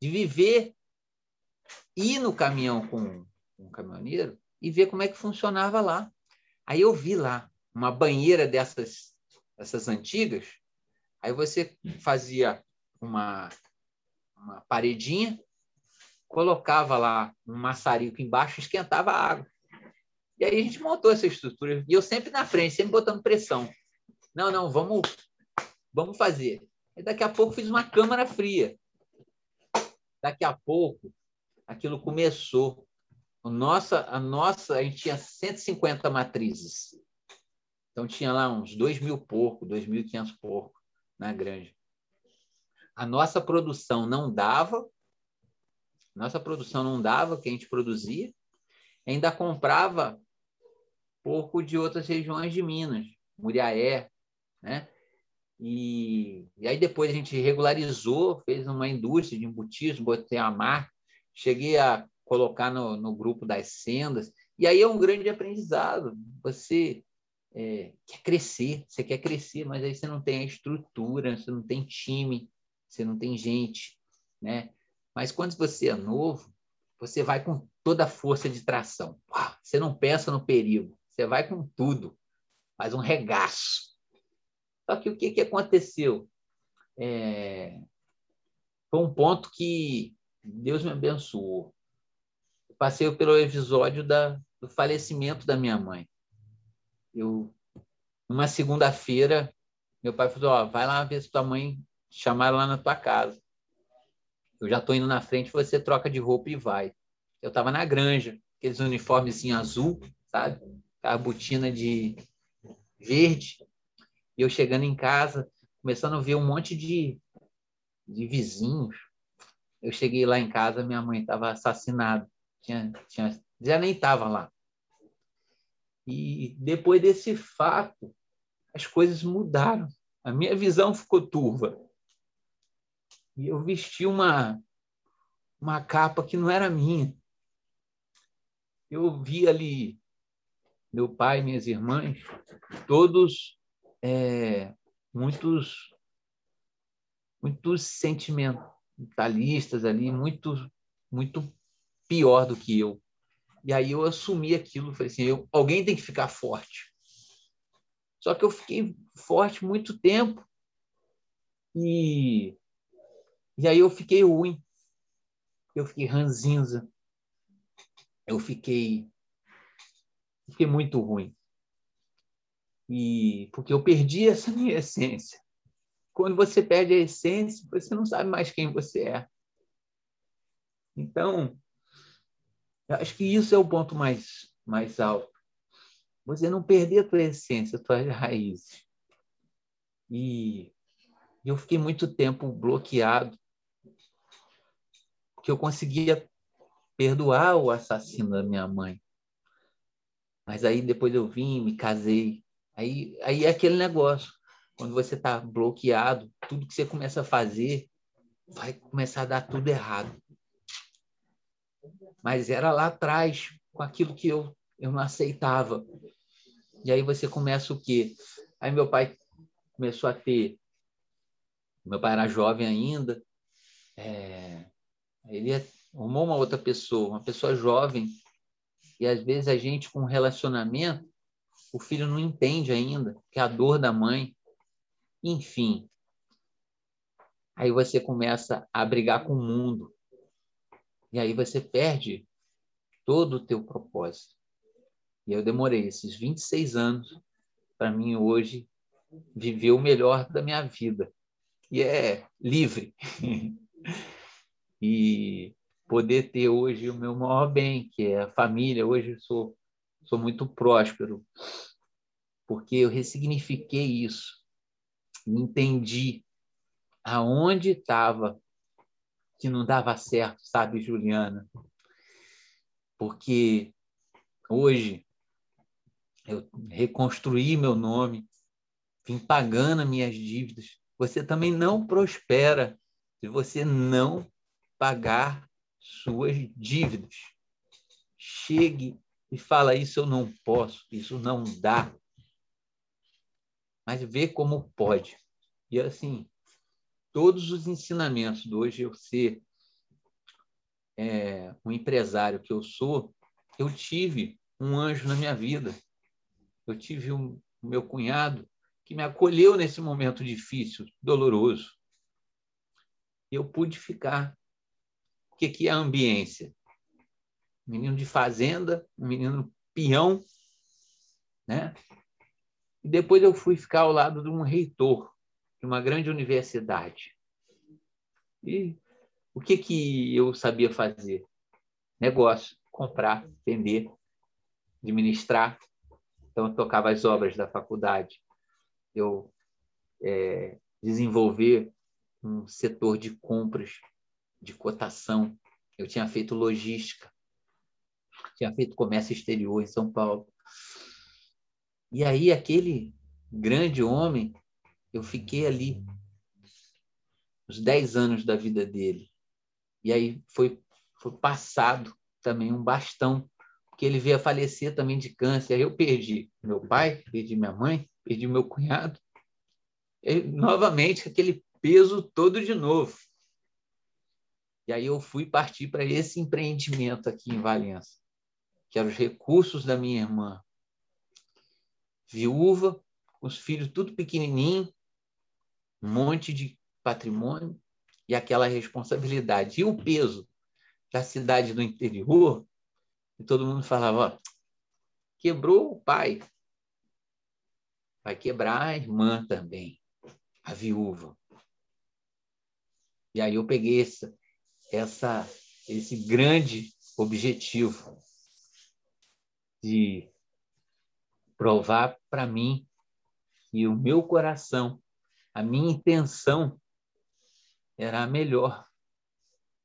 De viver, ir no caminhão com um caminhoneiro e ver como é que funcionava lá. Aí eu vi lá uma banheira dessas, dessas antigas. Aí você fazia uma, uma paredinha, colocava lá um maçarico embaixo, esquentava a água. E aí a gente montou essa estrutura. E eu sempre na frente, sempre botando pressão. Não, não, vamos, vamos fazer. E daqui a pouco fiz uma câmara fria. Daqui a pouco, aquilo começou. A nossa, a nossa, a gente tinha 150 matrizes. Então tinha lá uns 2 mil porcos, 2.500 porcos na granja. A nossa produção não dava nossa produção não dava o que a gente produzia, ainda comprava porco de outras regiões de Minas, Muriaé, né? E, e aí depois a gente regularizou, fez uma indústria de embutismo, botei a marca, cheguei a colocar no, no grupo das sendas, e aí é um grande aprendizado. Você é, quer crescer, você quer crescer, mas aí você não tem a estrutura, você não tem time, você não tem gente, né? Mas quando você é novo, você vai com toda a força de tração. Você não pensa no perigo, você vai com tudo, faz um regaço. Só que o que, que aconteceu? É... Foi um ponto que Deus me abençoou. Passei pelo episódio da, do falecimento da minha mãe. Eu, numa segunda-feira, meu pai falou: ó, vai lá ver se tua mãe chamaram lá na tua casa. Eu já estou indo na frente, você troca de roupa e vai. Eu estava na granja, aqueles uniformes azul, sabe? A botina de verde. E eu chegando em casa, começando a ver um monte de, de vizinhos. Eu cheguei lá em casa, minha mãe estava assassinada. tinha, tinha, já nem estava lá. E depois desse fato, as coisas mudaram. A minha visão ficou turva. E eu vesti uma, uma capa que não era minha. Eu vi ali meu pai, minhas irmãs, todos é, muitos muitos sentimentalistas ali, muito muito pior do que eu. E aí eu assumi aquilo, falei assim, eu, alguém tem que ficar forte. Só que eu fiquei forte muito tempo e e aí eu fiquei ruim. Eu fiquei ranzinza. Eu fiquei fiquei muito ruim. E porque eu perdi essa minha essência. Quando você perde a essência, você não sabe mais quem você é. Então, eu acho que isso é o ponto mais mais alto. Você não perder a tua essência, as tuas raízes. E eu fiquei muito tempo bloqueado, porque eu conseguia perdoar o assassino da minha mãe. Mas aí depois eu vim, me casei. Aí, aí é aquele negócio. Quando você está bloqueado, tudo que você começa a fazer vai começar a dar tudo errado. Mas era lá atrás, com aquilo que eu, eu não aceitava. E aí você começa o quê? Aí meu pai começou a ter. Meu pai era jovem ainda. É, ele arrumou uma outra pessoa, uma pessoa jovem, e às vezes a gente, com relacionamento, o filho não entende ainda, que é a dor da mãe. Enfim. Aí você começa a brigar com o mundo. E aí você perde todo o teu propósito. E eu demorei esses 26 anos para mim hoje viver o melhor da minha vida, que é livre. e poder ter hoje o meu maior bem, que é a família. Hoje eu sou, sou muito próspero, porque eu ressignifiquei isso, entendi aonde estava que não dava certo, sabe, Juliana? Porque hoje eu reconstruí meu nome, vim pagando minhas dívidas. Você também não prospera se você não pagar suas dívidas. Chegue e fala: Isso eu não posso, isso não dá. Mas vê como pode. E assim, todos os ensinamentos de hoje eu ser é, um empresário que eu sou, eu tive um anjo na minha vida. Eu tive um, o meu cunhado que me acolheu nesse momento difícil, doloroso. Eu pude ficar que, que é a ambiência? menino de fazenda, um menino peão, né? E depois eu fui ficar ao lado de um reitor de uma grande universidade. E o que que eu sabia fazer? Negócio, comprar, vender, administrar. Então eu tocava as obras da faculdade. Eu é, desenvolver um setor de compras de cotação, eu tinha feito logística, tinha feito comércio exterior em São Paulo. E aí, aquele grande homem, eu fiquei ali os 10 anos da vida dele. E aí foi, foi passado também um bastão, porque ele veio a falecer também de câncer. Eu perdi meu pai, perdi minha mãe, perdi meu cunhado. E, novamente, aquele peso todo de novo. E aí eu fui partir para esse empreendimento aqui em Valença, que eram os recursos da minha irmã. Viúva, com os filhos tudo pequenininho, um monte de patrimônio e aquela responsabilidade. E o peso da cidade do interior, e todo mundo falava, ó, quebrou o pai, vai quebrar a irmã também, a viúva. E aí eu peguei essa, essa, esse grande objetivo de provar para mim que o meu coração, a minha intenção era a melhor.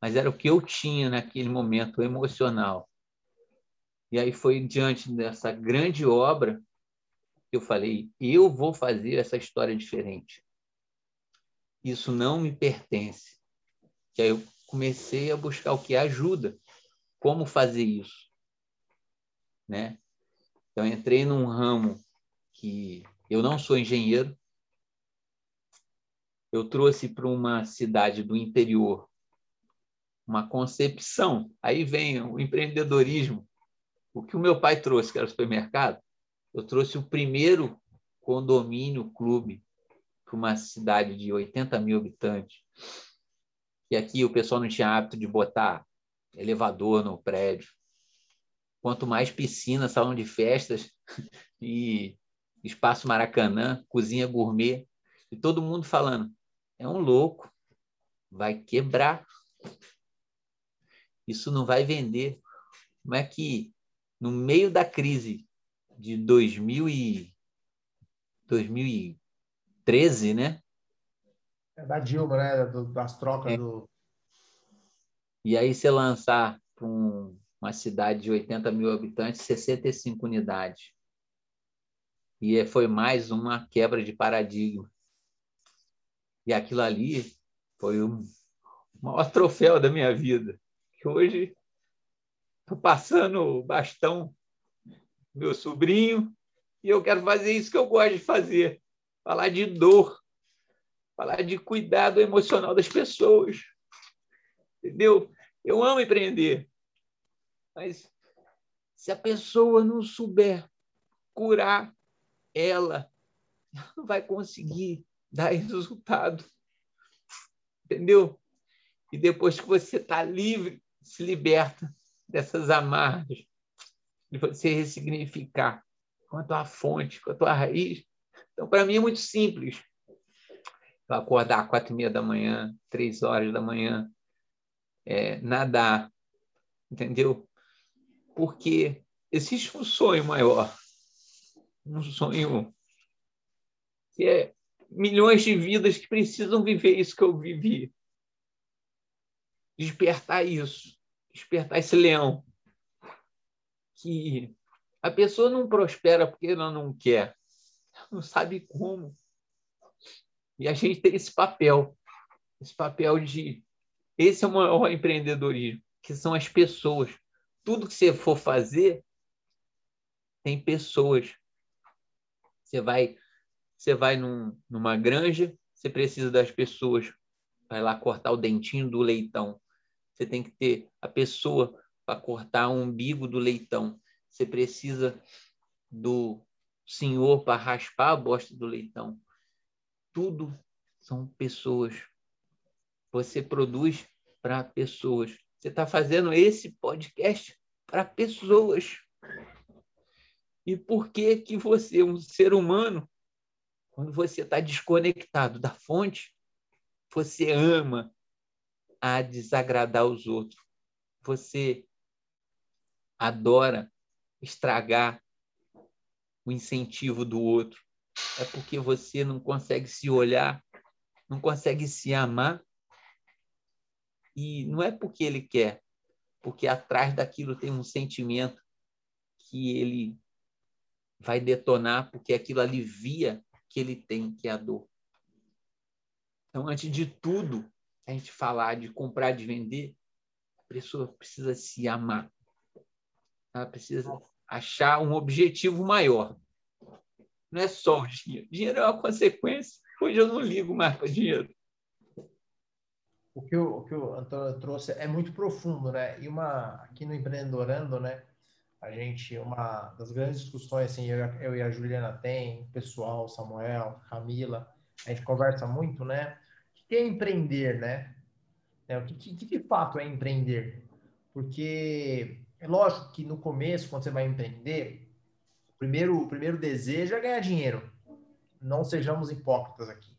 mas era o que eu tinha naquele momento emocional. E aí foi diante dessa grande obra que eu falei: eu vou fazer essa história diferente. Isso não me pertence. Que aí eu comecei a buscar o que ajuda, como fazer isso, né? Então entrei num ramo que eu não sou engenheiro. Eu trouxe para uma cidade do interior uma concepção. Aí vem o empreendedorismo. O que o meu pai trouxe, que era o supermercado, eu trouxe o primeiro condomínio clube para uma cidade de 80 mil habitantes. E aqui o pessoal não tinha hábito de botar elevador no prédio. Quanto mais piscina, salão de festas e espaço Maracanã, cozinha gourmet, e todo mundo falando: é um louco, vai quebrar. Isso não vai vender. Como é que, no meio da crise de 2000 e 2013, né? É da Dilma, né? Das trocas é. do. E aí você lançar para um, uma cidade de 80 mil habitantes 65 unidades. E é, foi mais uma quebra de paradigma. E aquilo ali foi o maior troféu da minha vida. Que hoje estou passando o bastão meu sobrinho, e eu quero fazer isso que eu gosto de fazer: falar de dor, falar de cuidado emocional das pessoas. Entendeu? Eu amo empreender, mas se a pessoa não souber curar ela, ela não vai conseguir dar resultado. Entendeu? E depois que você está livre, se liberta dessas amarras, de você ressignificar com a tua fonte, com a tua raiz. Então, para mim é muito simples. Eu acordar às quatro e meia da manhã, três horas da manhã, é, nadar, entendeu? Porque existe um sonho maior, um sonho que é milhões de vidas que precisam viver isso que eu vivi. Despertar isso, despertar esse leão, que a pessoa não prospera porque ela não quer, não sabe como. E a gente tem esse papel, esse papel de. Esse é o maior empreendedorismo, que são as pessoas. Tudo que você for fazer, tem pessoas. Você vai, você vai num, numa granja, você precisa das pessoas. Vai lá cortar o dentinho do leitão. Você tem que ter a pessoa para cortar o umbigo do leitão. Você precisa do senhor para raspar a bosta do leitão. Tudo são pessoas. Você produz para pessoas. Você está fazendo esse podcast para pessoas. E por que que você, um ser humano, quando você está desconectado da fonte, você ama a desagradar os outros. Você adora estragar o incentivo do outro. É porque você não consegue se olhar, não consegue se amar. E não é porque ele quer, porque atrás daquilo tem um sentimento que ele vai detonar, porque aquilo alivia que ele tem, que é a dor. Então, antes de tudo, a gente falar de comprar, de vender, a pessoa precisa se amar. Ela precisa achar um objetivo maior. Não é só o dinheiro. Dinheiro é uma consequência. Hoje eu não ligo mais para dinheiro. O que, o, o que o Antônio trouxe é muito profundo, né? E uma aqui no Empreendorando, né? A gente, uma das grandes discussões, assim, eu, eu e a Juliana tem, o pessoal, Samuel, Camila, a gente conversa muito, né? O que é empreender, né? É, o que, que, de fato é empreender? Porque é lógico que no começo, quando você vai empreender, o primeiro, o primeiro desejo é ganhar dinheiro. Não sejamos hipócritas aqui.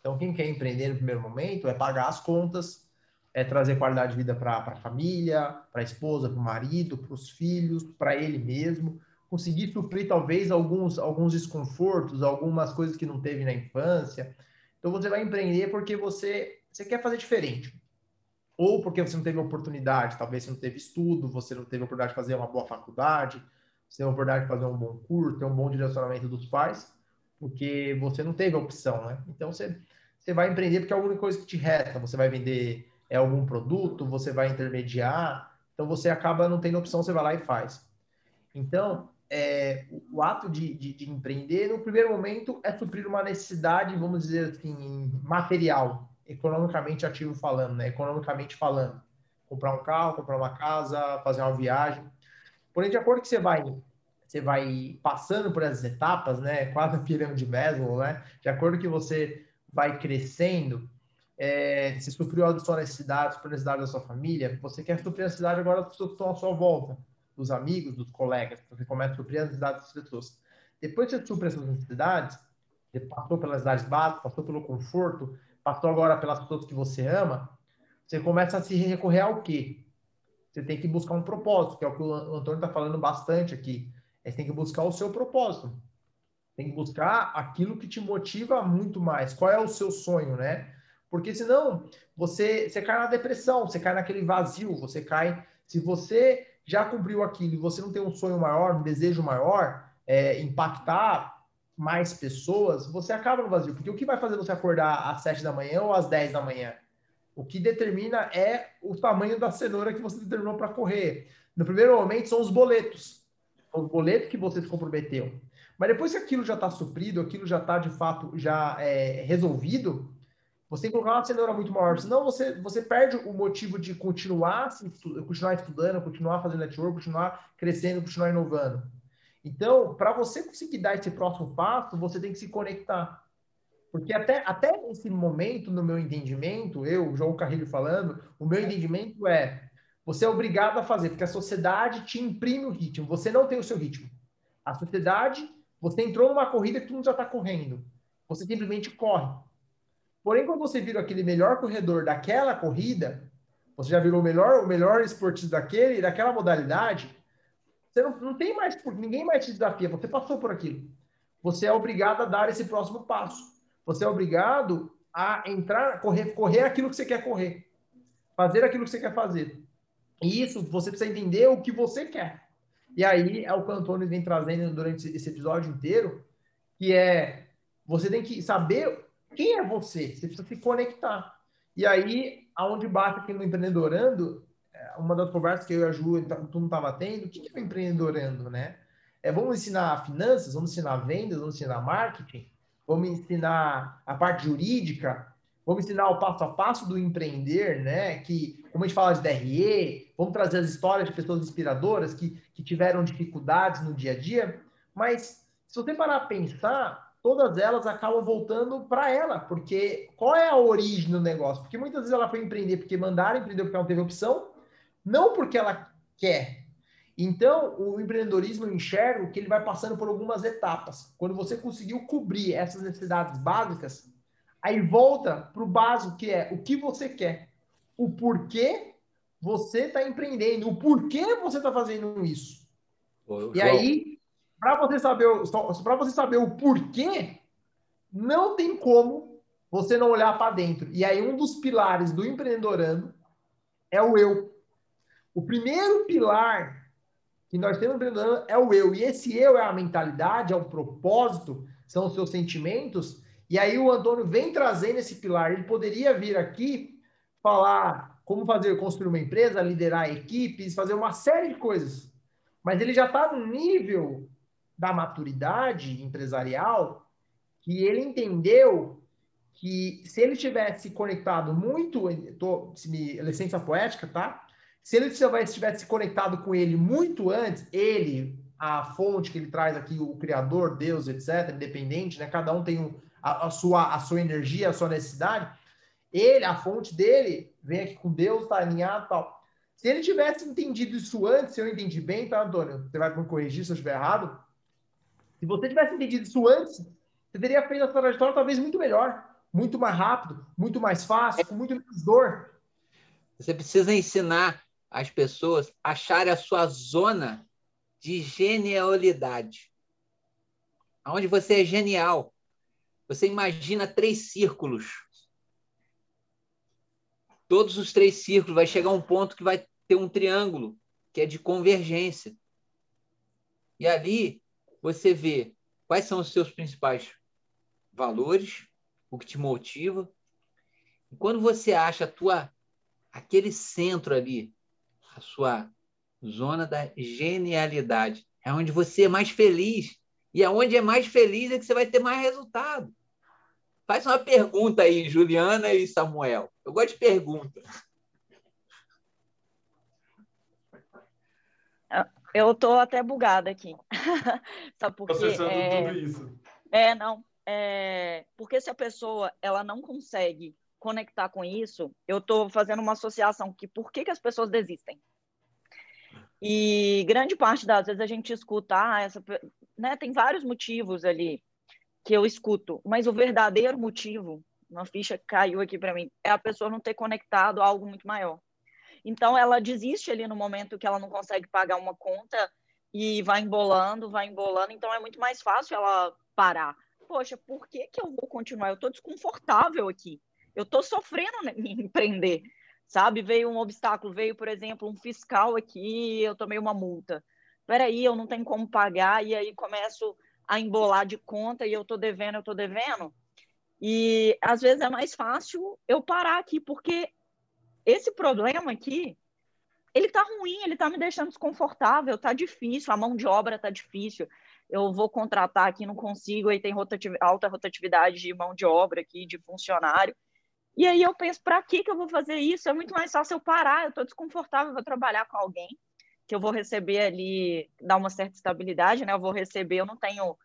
Então, quem quer empreender no primeiro momento é pagar as contas, é trazer qualidade de vida para a família, para a esposa, para o marido, para os filhos, para ele mesmo, conseguir suprir talvez alguns, alguns desconfortos, algumas coisas que não teve na infância. Então, você vai empreender porque você, você quer fazer diferente. ou porque você não teve oportunidade, talvez você não teve estudo, você não teve oportunidade de fazer uma boa faculdade, você teve oportunidade de fazer um bom curso, ter um bom direcionamento dos pais, porque você não teve opção, né? Então você, você vai empreender porque é a única coisa que te resta. Você vai vender é, algum produto, você vai intermediar, então você acaba não tendo opção, você vai lá e faz. Então, é, o ato de, de, de, empreender, no primeiro momento, é suprir uma necessidade, vamos dizer assim, material, economicamente ativo falando, né? Economicamente falando. Comprar um carro, comprar uma casa, fazer uma viagem. Porém, de acordo que você vai você vai passando por essas etapas, né? Quase a pirâmide de Maslow, né? De acordo que você vai crescendo, é, você supriu a sua necessidade, supriu a necessidade da sua família, você quer suprir a necessidade agora das pessoas que estão à sua volta dos amigos, dos colegas, você começa a suprir as necessidades das pessoas. Depois que você supre essas necessidades, você passou pelas necessidades básicas, passou pelo conforto, passou agora pelas pessoas que você ama, você começa a se recorrer ao quê? Você tem que buscar um propósito, que é o que o Antônio está falando bastante aqui. É, você tem que buscar o seu propósito. Tem que buscar aquilo que te motiva muito mais. Qual é o seu sonho, né? Porque senão você, você cai na depressão, você cai naquele vazio, você cai. Se você já cumpriu aquilo e você não tem um sonho maior, um desejo maior, é, impactar mais pessoas, você acaba no vazio. Porque o que vai fazer você acordar às 7 da manhã ou às 10 da manhã? O que determina é o tamanho da cenoura que você determinou para correr. No primeiro momento, são os boletos. São os boletos que você se comprometeu. Mas depois que aquilo já está suprido, aquilo já está de fato já é, resolvido, você tem que colocar uma cenoura muito maior, senão você, você perde o motivo de continuar, continuar estudando, continuar fazendo network, continuar crescendo, continuar inovando. Então, para você conseguir dar esse próximo passo, você tem que se conectar. Porque até, até esse momento, no meu entendimento, eu, João Carrilho falando, o meu entendimento é você é obrigado a fazer, porque a sociedade te imprime o ritmo, você não tem o seu ritmo. A sociedade, você entrou numa corrida que tu não já está correndo. Você simplesmente corre. Porém, quando você vira aquele melhor corredor daquela corrida, você já virou o melhor, o melhor esportista daquele, daquela modalidade, você não, não tem mais, ninguém mais te desafia, você passou por aquilo. Você é obrigado a dar esse próximo passo. Você é obrigado a entrar, correr, correr aquilo que você quer correr. Fazer aquilo que você quer fazer. E isso, você precisa entender o que você quer. E aí é o que o Antônio vem trazendo durante esse episódio inteiro, que é você tem que saber quem é você? Você precisa se conectar. E aí, aonde bate aqui no empreendedorando, é, uma das conversas que eu e a Ju, tu não estava tendo, o que é o empreendedorando, né? É, vamos ensinar finanças, vamos ensinar vendas, vamos ensinar marketing, vamos ensinar a parte jurídica, vamos ensinar o passo a passo do empreender, né? Que, como a gente fala de DRE, vamos trazer as histórias de pessoas inspiradoras que, que tiveram dificuldades no dia a dia. Mas, se você parar a pensar, todas elas acabam voltando para ela, porque qual é a origem do negócio? Porque muitas vezes ela foi empreender porque mandaram empreender porque ela não teve opção, não porque ela quer. Então, o empreendedorismo eu enxergo que ele vai passando por algumas etapas. Quando você conseguiu cobrir essas necessidades básicas, aí volta para o básico, que é o que você quer, o porquê você está empreendendo, o porquê você está fazendo isso. e aí, para você saber, para você saber o porquê, não tem como você não olhar para dentro. E aí um dos pilares do empreendedorando é o eu. O primeiro pilar que nós temos no empreendedorando é o eu. E esse eu é a mentalidade, é o propósito, são os seus sentimentos. E aí o Antônio vem trazendo esse pilar. Ele poderia vir aqui falar como fazer, construir uma empresa, liderar equipes, fazer uma série de coisas. Mas ele já está no nível da maturidade empresarial que ele entendeu que se ele tivesse conectado muito, tô, se me, licença poética, tá? Se ele tivesse conectado com ele muito antes, ele, a fonte que ele traz aqui, o Criador, Deus, etc., independente, né? Cada um tem um, a, a, sua, a sua energia, a sua necessidade. Ele, a fonte dele, vem aqui com Deus, tá alinhado tal. Se ele tivesse entendido isso antes, se eu entendi bem, tá, Antônio? Você vai me corrigir se eu estiver errado se você tivesse entendido isso antes, você teria feito a trajetória talvez muito melhor, muito mais rápido, muito mais fácil, com muito menos dor. Você precisa ensinar as pessoas a acharem a sua zona de genialidade. Onde você é genial. Você imagina três círculos. todos os três círculos, vai chegar um ponto que vai ter um triângulo, que é de convergência. E ali você vê quais são os seus principais valores, o que te motiva. E quando você acha tua aquele centro ali, a sua zona da genialidade, é onde você é mais feliz. E aonde é mais feliz é que você vai ter mais resultado. Faz uma pergunta aí, Juliana e Samuel. Eu gosto de pergunta. Eu estou até bugada aqui. Sabe por quê? Processando é... tudo isso. É, não. É... Porque se a pessoa ela não consegue conectar com isso, eu estou fazendo uma associação que por que, que as pessoas desistem? E grande parte das vezes a gente escuta, ah, essa, né, tem vários motivos ali que eu escuto, mas o verdadeiro motivo, uma ficha caiu aqui para mim, é a pessoa não ter conectado a algo muito maior. Então ela desiste ali no momento que ela não consegue pagar uma conta e vai embolando, vai embolando, então é muito mais fácil ela parar. Poxa, por que, que eu vou continuar? Eu estou desconfortável aqui. Eu estou sofrendo em empreender sabe? Veio um obstáculo, veio, por exemplo, um fiscal aqui, eu tomei uma multa. Peraí, eu não tenho como pagar, e aí começo a embolar de conta e eu tô devendo, eu tô devendo. E às vezes é mais fácil eu parar aqui, porque esse problema aqui, ele tá ruim, ele tá me deixando desconfortável, tá difícil, a mão de obra tá difícil. Eu vou contratar aqui, não consigo, aí tem alta rotatividade de mão de obra aqui, de funcionário. E aí eu penso, para que que eu vou fazer isso? É muito mais fácil eu parar, eu estou desconfortável, vou trabalhar com alguém que eu vou receber ali, dar uma certa estabilidade, né? Eu vou receber, eu não tenho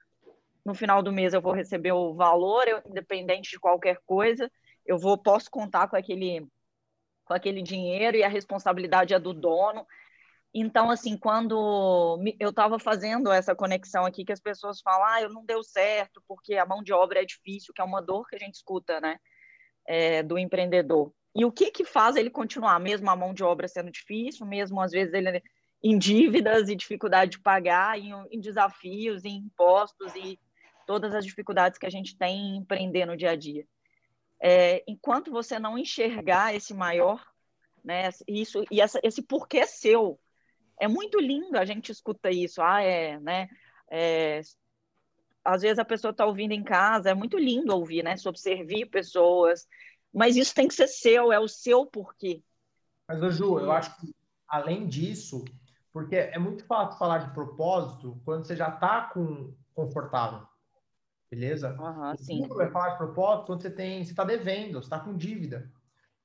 no final do mês eu vou receber o valor, eu, independente de qualquer coisa, eu vou posso contar com aquele com aquele dinheiro e a responsabilidade é do dono. Então, assim, quando eu estava fazendo essa conexão aqui, que as pessoas falam, ah, eu não deu certo porque a mão de obra é difícil, que é uma dor que a gente escuta, né? é, do empreendedor. E o que que faz ele continuar, mesmo a mão de obra sendo difícil, mesmo às vezes ele em dívidas e dificuldade de pagar, em, em desafios, em impostos e todas as dificuldades que a gente tem em empreender no dia a dia. É, enquanto você não enxergar esse maior, né, isso e essa, esse porquê seu, é muito lindo a gente escuta isso, ah, é, né, é, às vezes a pessoa está ouvindo em casa, é muito lindo ouvir, né? Sobre servir pessoas, mas isso tem que ser seu, é o seu porquê. Mas, Ju, eu acho que além disso, porque é muito fácil falar de propósito quando você já está com confortável. Beleza? Uhum, sim. é falar de propósito quando você tem, você está devendo, você está com dívida.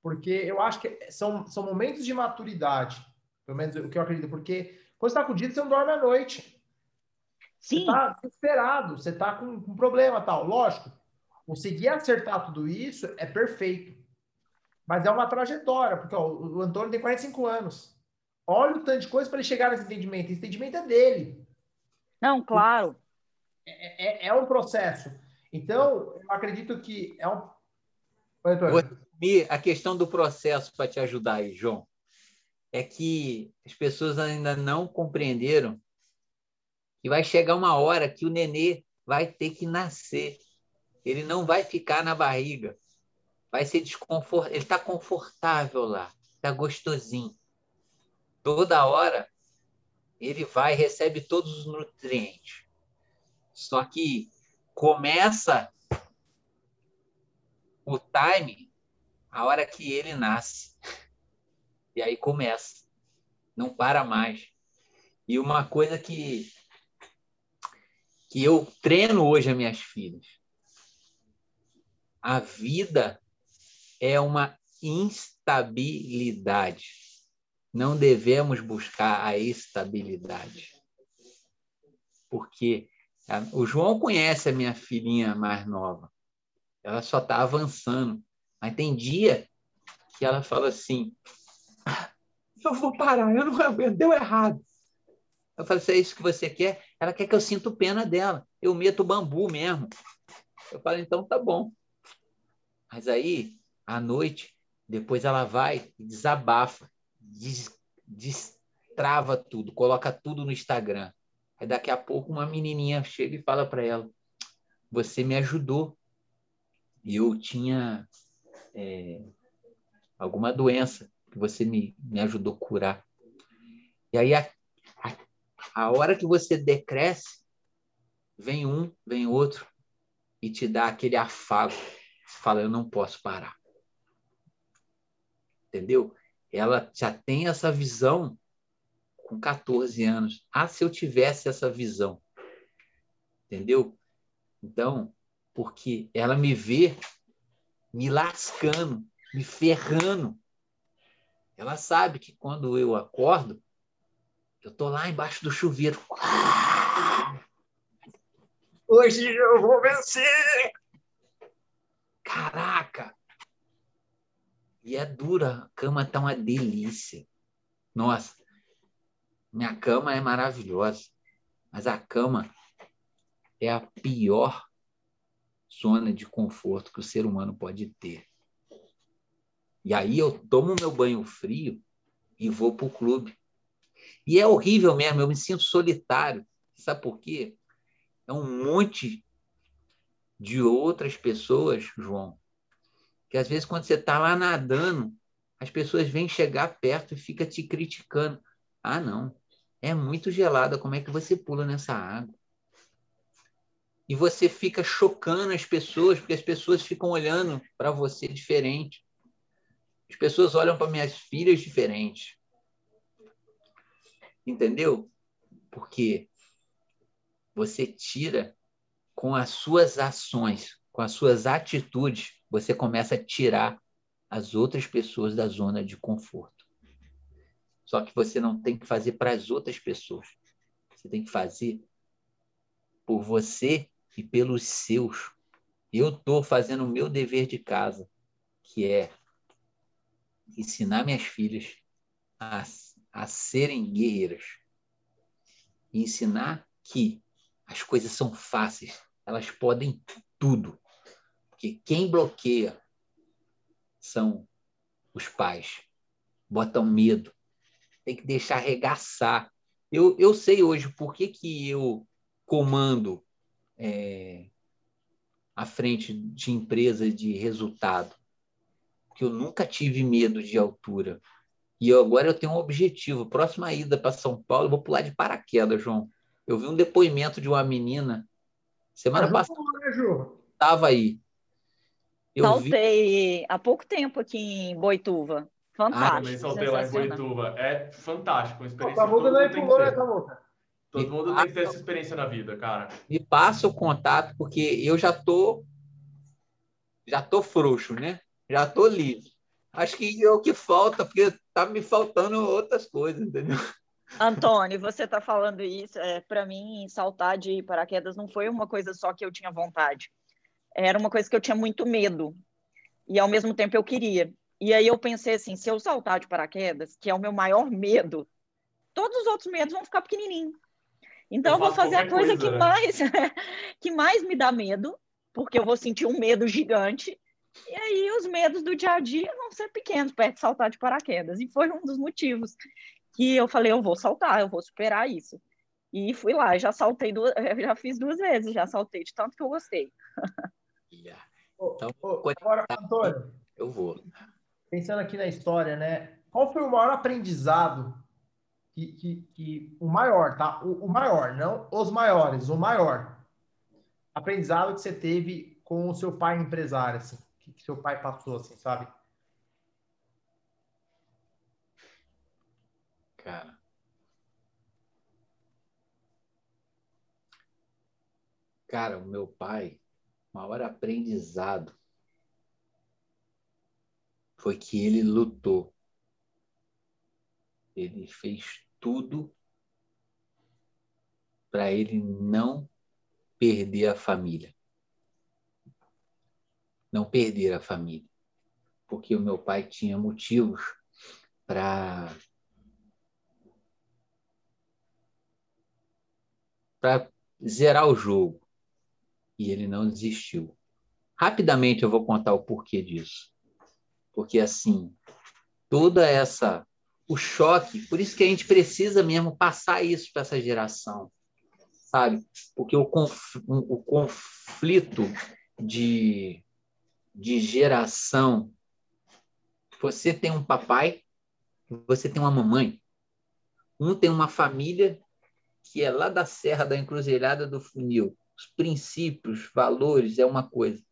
Porque eu acho que são, são momentos de maturidade, pelo menos o que eu acredito, porque quando você está com dívida, você não dorme à noite. Sim. Você tá desesperado, você tá com, com problema tal. Lógico, conseguir acertar tudo isso é perfeito. Mas é uma trajetória, porque ó, o Antônio tem 45 anos. Olha o tanto de coisa para ele chegar nesse entendimento. Esse entendimento é dele. Não, claro. É, é, é um processo. Então, eu acredito que é um. Oi. A questão do processo para te ajudar aí, João, é que as pessoas ainda não compreenderam que vai chegar uma hora que o nenê vai ter que nascer. Ele não vai ficar na barriga. Vai ser desconfortável. Ele está confortável lá, está gostosinho. Toda hora ele vai recebe todos os nutrientes. Só que começa o time a hora que ele nasce. E aí começa. Não para mais. E uma coisa que que eu treino hoje as minhas filhas. A vida é uma instabilidade. Não devemos buscar a estabilidade. Porque o João conhece a minha filhinha mais nova. Ela só está avançando. Mas tem dia que ela fala assim: ah, eu vou parar, eu não aguento, deu errado. Eu falei, se é isso que você quer, ela quer que eu sinta pena dela. Eu meto bambu mesmo. Eu falei, então tá bom. Mas aí, à noite, depois ela vai e desabafa, des, destrava tudo, coloca tudo no Instagram. Aí daqui a pouco uma menininha chega e fala para ela: Você me ajudou. Eu tinha é, alguma doença que você me, me ajudou a curar. E aí, a, a, a hora que você decresce, vem um, vem outro, e te dá aquele afago. Fala, eu não posso parar. Entendeu? Ela já tem essa visão com 14 anos. Ah, se eu tivesse essa visão. Entendeu? Então, porque ela me vê me lascando, me ferrando. Ela sabe que quando eu acordo, eu tô lá embaixo do chuveiro. Hoje eu vou vencer! Caraca! E é dura, a cama tá uma delícia. Nossa, minha cama é maravilhosa, mas a cama é a pior zona de conforto que o ser humano pode ter. E aí eu tomo meu banho frio e vou para o clube. E é horrível mesmo, eu me sinto solitário. Sabe por quê? É um monte de outras pessoas, João, que às vezes quando você está lá nadando, as pessoas vêm chegar perto e fica te criticando. Ah, não, é muito gelada, como é que você pula nessa água? e você fica chocando as pessoas, porque as pessoas ficam olhando para você diferente. As pessoas olham para minhas filhas diferente. Entendeu? Porque você tira com as suas ações, com as suas atitudes, você começa a tirar as outras pessoas da zona de conforto. Só que você não tem que fazer para as outras pessoas. Você tem que fazer por você e pelos seus. Eu estou fazendo o meu dever de casa, que é ensinar minhas filhas a, a serem guerreiras. E ensinar que as coisas são fáceis, elas podem tudo. Porque quem bloqueia são os pais. Botam medo. Tem que deixar arregaçar. Eu, eu sei hoje por que, que eu comando é, à frente de empresa de resultado. Porque eu nunca tive medo de altura. E eu, agora eu tenho um objetivo. Próxima ida para São Paulo, eu vou pular de paraquedas, João. Eu vi um depoimento de uma menina semana ah, passada. Estava aí. Eu saltei vi... há pouco tempo aqui em Boituva. Fantástico. Ah, também saltei lá em Boituva. É fantástico. Uma experiência. Tá não é pulou, né? Todo mundo tem que ter essa experiência na vida, cara. Me passa o contato, porque eu já tô já tô frouxo, né? Já tô livre. Acho que é o que falta, porque tá me faltando outras coisas, entendeu? Antônio, você está falando isso. É, Para mim, saltar de paraquedas não foi uma coisa só que eu tinha vontade. Era uma coisa que eu tinha muito medo. E, ao mesmo tempo, eu queria. E aí eu pensei assim, se eu saltar de paraquedas, que é o meu maior medo, todos os outros medos vão ficar pequenininhos. Então, eu, vou fazer a coisa, coisa que, né? mais, que mais me dá medo, porque eu vou sentir um medo gigante. E aí, os medos do dia a dia vão ser pequenos, perto de saltar de paraquedas. E foi um dos motivos que eu falei: eu vou saltar, eu vou superar isso. E fui lá, já saltei duas, já fiz duas vezes, já saltei de tanto que eu gostei. Então, agora, Antônio, eu vou. Pensando aqui na história, né? Qual foi o maior aprendizado que, que, que o maior, tá? O, o, maior, não os maiores, o maior aprendizado que você teve com o seu pai empresário, assim, que, que seu pai passou, assim, sabe? Cara. Cara, o meu pai, maior aprendizado foi que ele lutou ele fez tudo para ele não perder a família. Não perder a família. Porque o meu pai tinha motivos para para zerar o jogo. E ele não desistiu. Rapidamente eu vou contar o porquê disso. Porque assim, toda essa o choque. Por isso que a gente precisa mesmo passar isso para essa geração, sabe? Porque o, conf, o conflito de, de geração Você tem um papai, você tem uma mamãe. Um tem uma família que é lá da Serra da Encruzilhada do Funil. Os princípios, valores é uma coisa.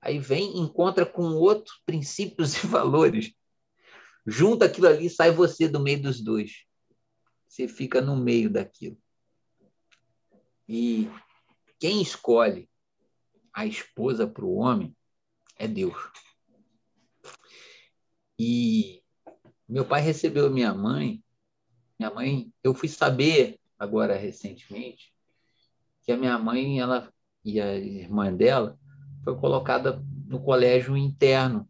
Aí vem, encontra com outro princípios e valores. Junta aquilo ali, sai você do meio dos dois. Você fica no meio daquilo. E quem escolhe a esposa para o homem é Deus. E meu pai recebeu minha mãe. Minha mãe, eu fui saber agora recentemente que a minha mãe, ela e a irmã dela foi colocada no colégio interno,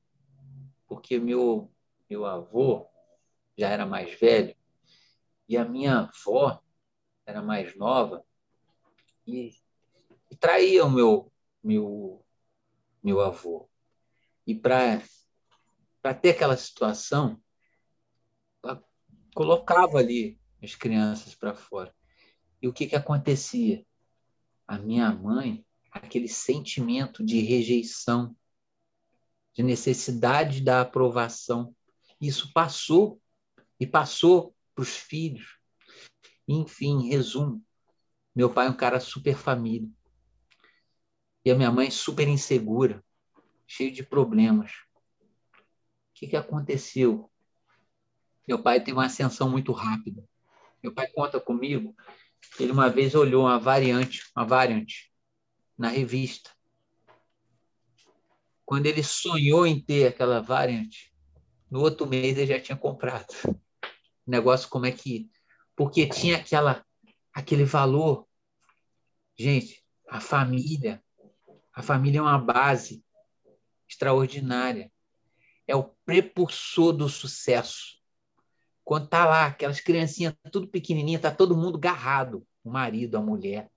porque meu meu avô já era mais velho e a minha avó era mais nova e, e traía o meu meu meu avô. E para ter aquela situação, ela colocava ali as crianças para fora. E o que, que acontecia? A minha mãe, aquele sentimento de rejeição, de necessidade da aprovação, isso passou e passou para os filhos. Enfim, resumo, meu pai é um cara super família. E a minha mãe super insegura, cheio de problemas que, que aconteceu? Meu pai teve uma ascensão muito rápida. Meu pai conta comigo, ele uma vez olhou uma variante, uma variante na revista. Quando ele sonhou em ter aquela variante, no outro mês ele já tinha comprado. O negócio como é que porque tinha aquela aquele valor. Gente, a família, a família é uma base extraordinária é o prepulsor do sucesso. Quando tá lá, aquelas criancinhas tudo pequenininha, tá todo mundo garrado, o marido, a mulher,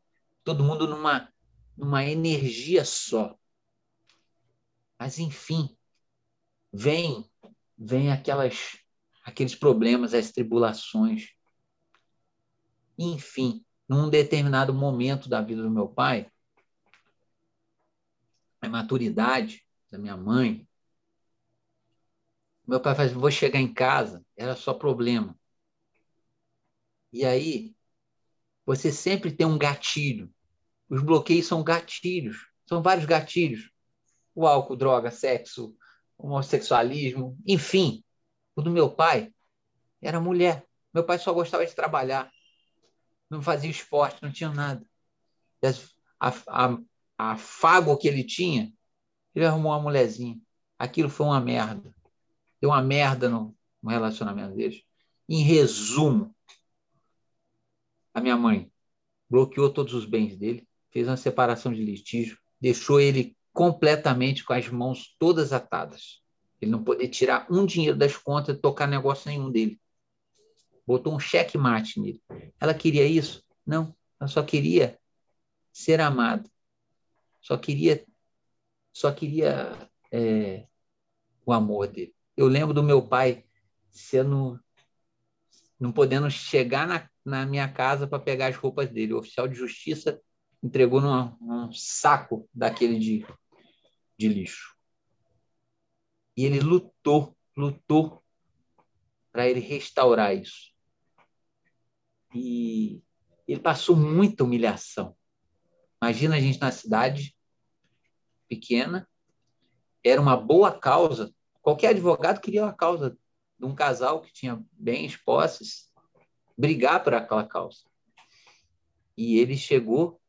todo mundo numa numa energia só. Mas enfim, vem vem aquelas aqueles problemas, as tribulações. Enfim, num determinado momento da vida do meu pai, a maturidade da minha mãe, meu pai fazia, vou chegar em casa, era só problema. E aí, você sempre tem um gatilho. Os bloqueios são gatilhos, são vários gatilhos. O álcool, droga, sexo, homossexualismo, enfim. O do meu pai era mulher. Meu pai só gostava de trabalhar. Não fazia esporte, não tinha nada. A, a, a, afago que ele tinha, ele arrumou uma mulherzinha. Aquilo foi uma merda deu uma merda no, no relacionamento deles. Em resumo, a minha mãe bloqueou todos os bens dele, fez uma separação de litígio, deixou ele completamente com as mãos todas atadas. Ele não poder tirar um dinheiro das contas e tocar negócio nenhum dele. Botou um cheque nele. Ela queria isso? Não. Ela só queria ser amada. Só queria, só queria é, o amor dele eu lembro do meu pai sendo não podendo chegar na, na minha casa para pegar as roupas dele. O oficial de justiça entregou num, num saco daquele de, de lixo. E ele lutou, lutou para ele restaurar isso. E ele passou muita humilhação. Imagina a gente na cidade pequena, era uma boa causa Qualquer advogado queria a causa de um casal que tinha bens, posses, brigar por aquela causa. E ele chegou,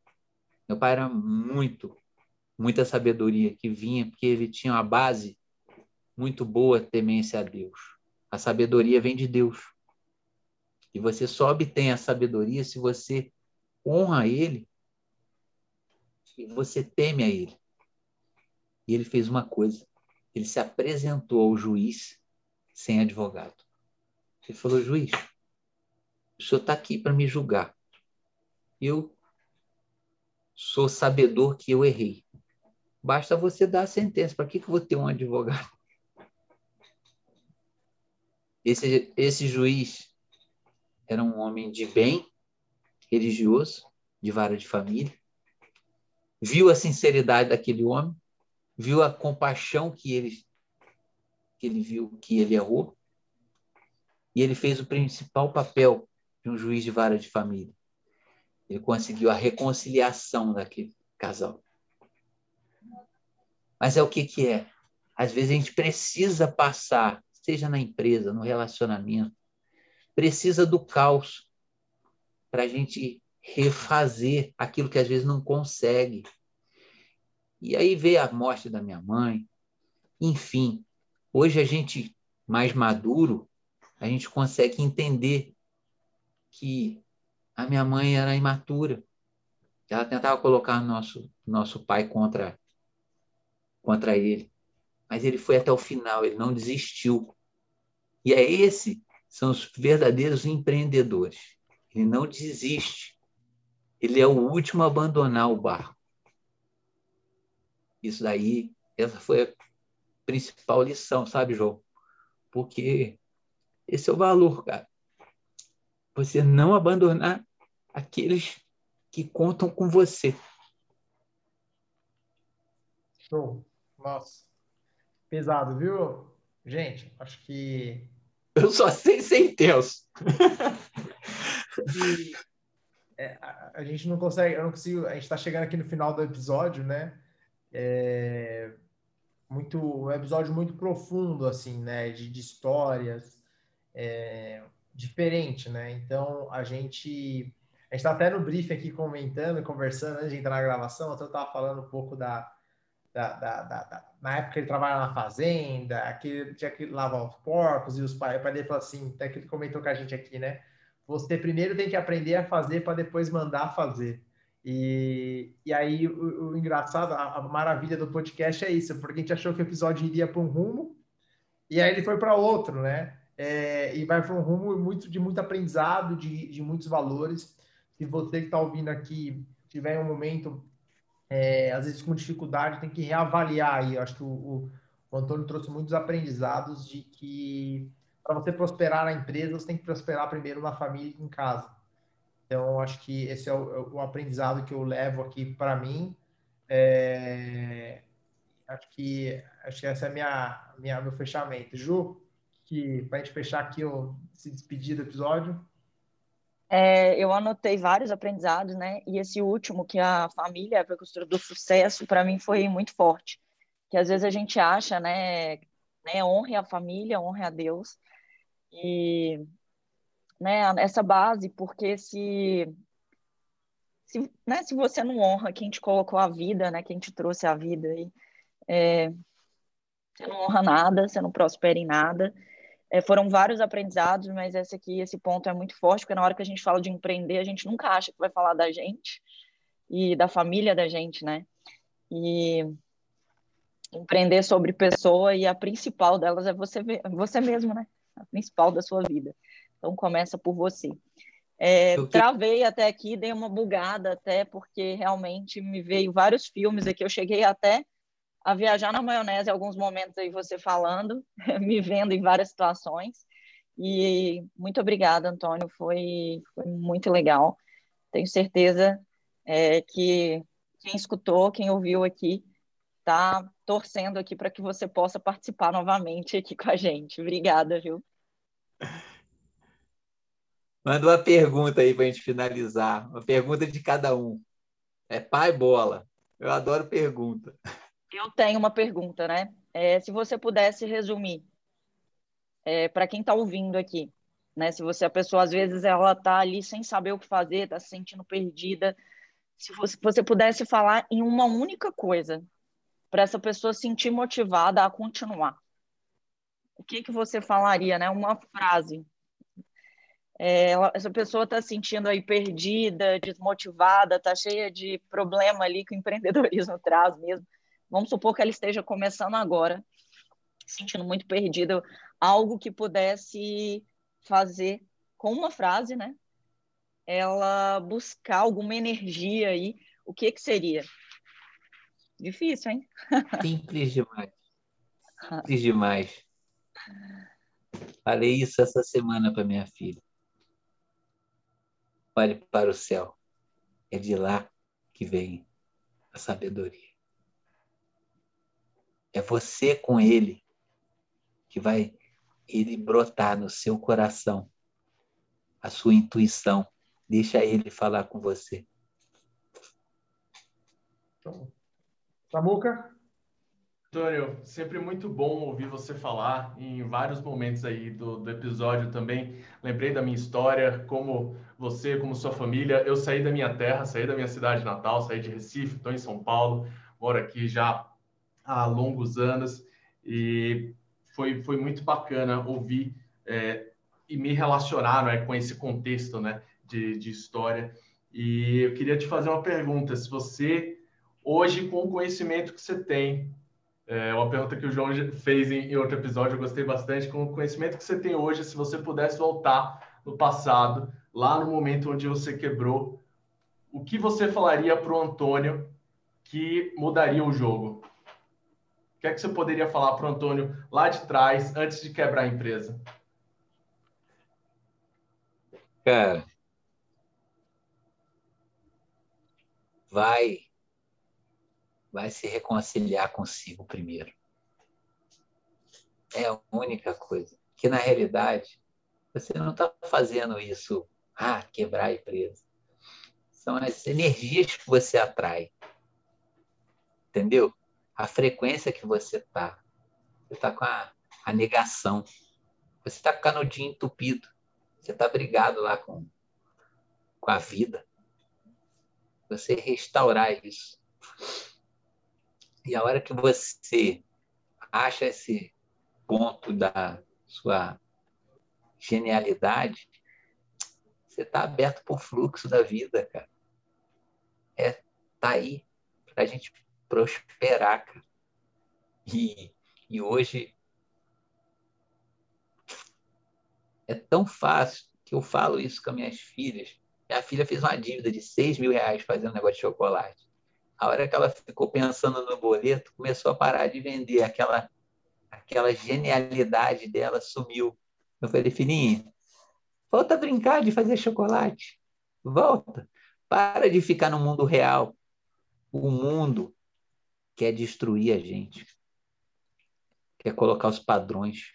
meu pai era muito, muita sabedoria que vinha, porque ele tinha uma base muito boa, temência a Deus. A sabedoria vem de Deus. E você só obtém a sabedoria se você honra Ele e você teme a Ele. E ele fez uma coisa ele se apresentou ao juiz sem advogado. Ele falou: juiz, o senhor está aqui para me julgar. Eu sou sabedor que eu errei. Basta você dar a sentença. Para que, que eu vou ter um advogado? Esse, esse juiz era um homem de bem, religioso, de vara de família. Viu a sinceridade daquele homem viu a compaixão que ele que ele viu que ele errou e ele fez o principal papel de um juiz de vara de família. Ele conseguiu a reconciliação daquele casal. Mas é o que, que é? Às vezes a gente precisa passar, seja na empresa, no relacionamento, precisa do caos para a gente refazer aquilo que às vezes não consegue. E aí veio a morte da minha mãe. Enfim, hoje a gente mais maduro, a gente consegue entender que a minha mãe era imatura. Ela tentava colocar nosso nosso pai contra contra ele, mas ele foi até o final, ele não desistiu. E é esse são os verdadeiros empreendedores. Ele não desiste. Ele é o último a abandonar o barco. Isso daí, essa foi a principal lição, sabe, João? Porque esse é o valor, cara. Você não abandonar aqueles que contam com você. Show. Nossa. Pesado, viu? Gente, acho que. Eu só sei ser intenso. e, é, a, a, gente não consegue, eu não consigo. A gente está chegando aqui no final do episódio, né? É, muito, um episódio muito profundo, assim, né? De, de histórias. É, diferente, né? Então a gente a gente tá até no brief aqui comentando, conversando antes de entrar na gravação, então eu estava falando um pouco da, da, da, da, na época ele trabalhava na fazenda, que tinha que lavar os porcos e os pais, o pai dele falou assim, até que ele comentou com a gente aqui, né? Você primeiro tem que aprender a fazer para depois mandar fazer. E, e aí o, o engraçado, a, a, maravilha do podcast é isso, porque a gente achou que o episódio iria para um rumo e aí ele foi para outro, né? É, e vai para um rumo muito, de muito aprendizado, de, de muitos valores. Se você que está ouvindo aqui tiver um momento, é, às vezes com dificuldade, tem que reavaliar aí. Eu acho que o, o, o Antônio trouxe muitos aprendizados de que para você prosperar na empresa, você tem que prosperar primeiro na família e em casa. Então, acho que esse é o, é o aprendizado que eu levo aqui para mim. É, acho que acho que essa é minha, minha meu fechamento. Ju, que para a gente fechar aqui o se despedir do episódio? É, eu anotei vários aprendizados, né? E esse último, que a família é a costura do sucesso, para mim foi muito forte. Que às vezes a gente acha, né? né honre a família, honre a Deus. E né, essa base, porque se, se, né, se você não honra quem te colocou a vida, né, quem te trouxe a vida, e, é, você não honra nada, você não prospera em nada. É, foram vários aprendizados, mas esse aqui, esse ponto é muito forte, porque na hora que a gente fala de empreender, a gente nunca acha que vai falar da gente e da família da gente, né? E empreender sobre pessoa e a principal delas é você, você mesmo, né? A principal da sua vida. Então começa por você. É, travei até aqui, dei uma bugada até, porque realmente me veio vários filmes aqui. Eu cheguei até a viajar na maionese alguns momentos aí você falando, me vendo em várias situações. E muito obrigada, Antônio, foi, foi muito legal. Tenho certeza é, que quem escutou, quem ouviu aqui, está torcendo aqui para que você possa participar novamente aqui com a gente. Obrigada, viu? Manda uma pergunta aí para a gente finalizar. Uma pergunta de cada um. É pai bola. Eu adoro pergunta. Eu tenho uma pergunta, né? É, se você pudesse resumir é, para quem está ouvindo aqui, né? Se você a pessoa às vezes ela está ali sem saber o que fazer, está se sentindo perdida, se você, você pudesse falar em uma única coisa para essa pessoa sentir motivada a continuar, o que que você falaria, né? Uma frase. É, essa pessoa está se sentindo aí perdida, desmotivada, está cheia de problema ali que o empreendedorismo traz mesmo. Vamos supor que ela esteja começando agora, sentindo muito perdida, algo que pudesse fazer com uma frase, né? Ela buscar alguma energia aí, o que que seria? Difícil, hein? Simples demais. Simples demais. Falei isso essa semana para minha filha. Olhe para o céu. É de lá que vem a sabedoria. É você com ele que vai ele brotar no seu coração, a sua intuição. Deixa ele falar com você. Então, Samuca? Antônio, sempre muito bom ouvir você falar em vários momentos aí do, do, episódio também. Lembrei da minha história, como você, como sua família. Eu saí da minha terra, saí da minha cidade natal, saí de Recife, estou em São Paulo, moro aqui já há longos anos e foi, foi muito bacana ouvir é, e me relacionar né, com esse contexto né, de, de história. E eu queria te fazer uma pergunta: se você, hoje, com o conhecimento que você tem, é uma pergunta que o João fez em, outro episódio, eu gostei bastante. Com o conhecimento que você tem hoje, se você pudesse voltar no passado, lá no momento onde você quebrou, o que você falaria para o Antônio que mudaria o jogo? Que é que você poderia falar para o Antônio lá de trás, antes de quebrar a empresa? Cara, vai vai se reconciliar consigo primeiro. É a única coisa. Que na realidade, você não está fazendo isso, ah, quebrar a empresa. São as energias que você atrai. Entendeu? A frequência que você está. Você está com a, a negação. Você está com o canudinho entupido. Você está brigado lá com, com a vida. Você restaurar isso. E a hora que você acha esse ponto da sua genialidade, você está aberto para o fluxo da vida, cara. É, tá aí para a gente prosperar, cara. E, e hoje é tão fácil que eu falo isso com as minhas filhas. Minha filha fez uma dívida de 6 mil reais fazendo um negócio de chocolate. A hora que ela ficou pensando no boleto, começou a parar de vender. Aquela, aquela genialidade dela sumiu. Eu falei, filhinha, volta a brincar de fazer chocolate. Volta. Para de ficar no mundo real. O mundo quer destruir a gente. Quer colocar os padrões.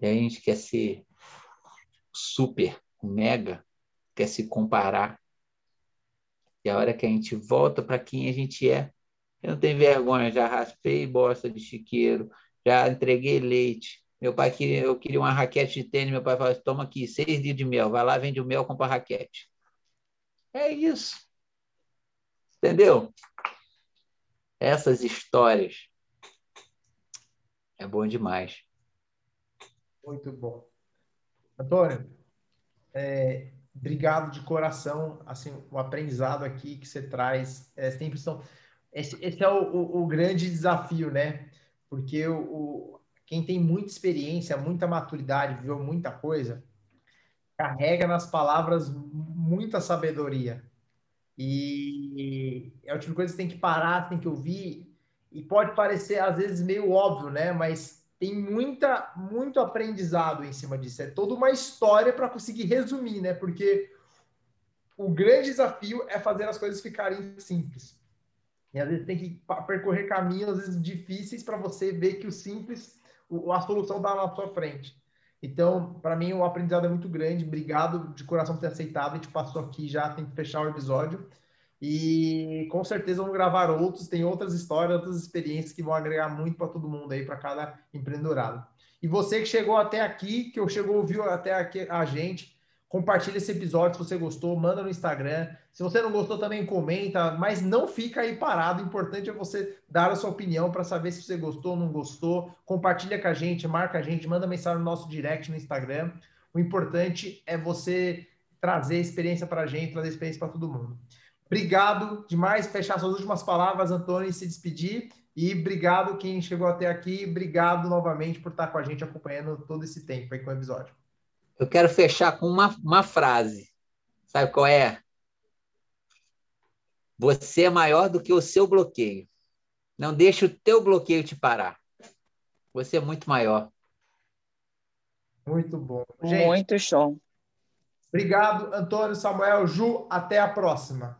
E a gente quer ser super, mega, quer se comparar. E a hora que a gente volta para quem a gente é, eu não tenho vergonha, já raspei bosta de chiqueiro, já entreguei leite. Meu pai queria, eu queria uma raquete de tênis, meu pai falou: toma aqui, seis dias de mel, vai lá, vende o mel, compra a raquete. É isso. Entendeu? Essas histórias é bom demais. Muito bom. Antônio, é, obrigado de coração, assim, o aprendizado aqui que você traz, é sempre são, esse, esse é o, o, o, grande desafio, né? Porque o, o, quem tem muita experiência, muita maturidade, viveu muita coisa, carrega nas palavras muita sabedoria. E é o tipo de coisa que você tem que parar, tem que ouvir, e pode parecer às vezes meio óbvio, né? Mas tem muita, muito aprendizado em cima disso. É toda uma história para conseguir resumir, né? Porque o grande desafio é fazer as coisas ficarem simples. E às vezes tem que percorrer caminhos às vezes, difíceis para você ver que o simples, a solução está na sua frente. Então, para mim, o aprendizado é muito grande. Obrigado de coração por ter aceitado. A gente passou aqui já, tem que fechar o episódio. E com certeza vamos gravar outros, tem outras histórias, outras experiências que vão agregar muito para todo mundo aí, para cada empreendedorado. E você que chegou até aqui, que chegou ouviu até aqui a gente, compartilha esse episódio se você gostou, manda no Instagram. Se você não gostou também comenta, mas não fica aí parado. O importante é você dar a sua opinião para saber se você gostou ou não gostou. Compartilha com a gente, marca a gente, manda mensagem no nosso direct no Instagram. O importante é você trazer experiência para a gente, trazer experiência para todo mundo. Obrigado demais. Fechar suas últimas palavras, Antônio, e se despedir. E obrigado quem chegou até aqui. Obrigado novamente por estar com a gente acompanhando todo esse tempo aí com o episódio. Eu quero fechar com uma, uma frase. Sabe qual é? Você é maior do que o seu bloqueio. Não deixe o teu bloqueio te parar. Você é muito maior. Muito bom. Gente, muito show. Obrigado, Antônio, Samuel, Ju. Até a próxima.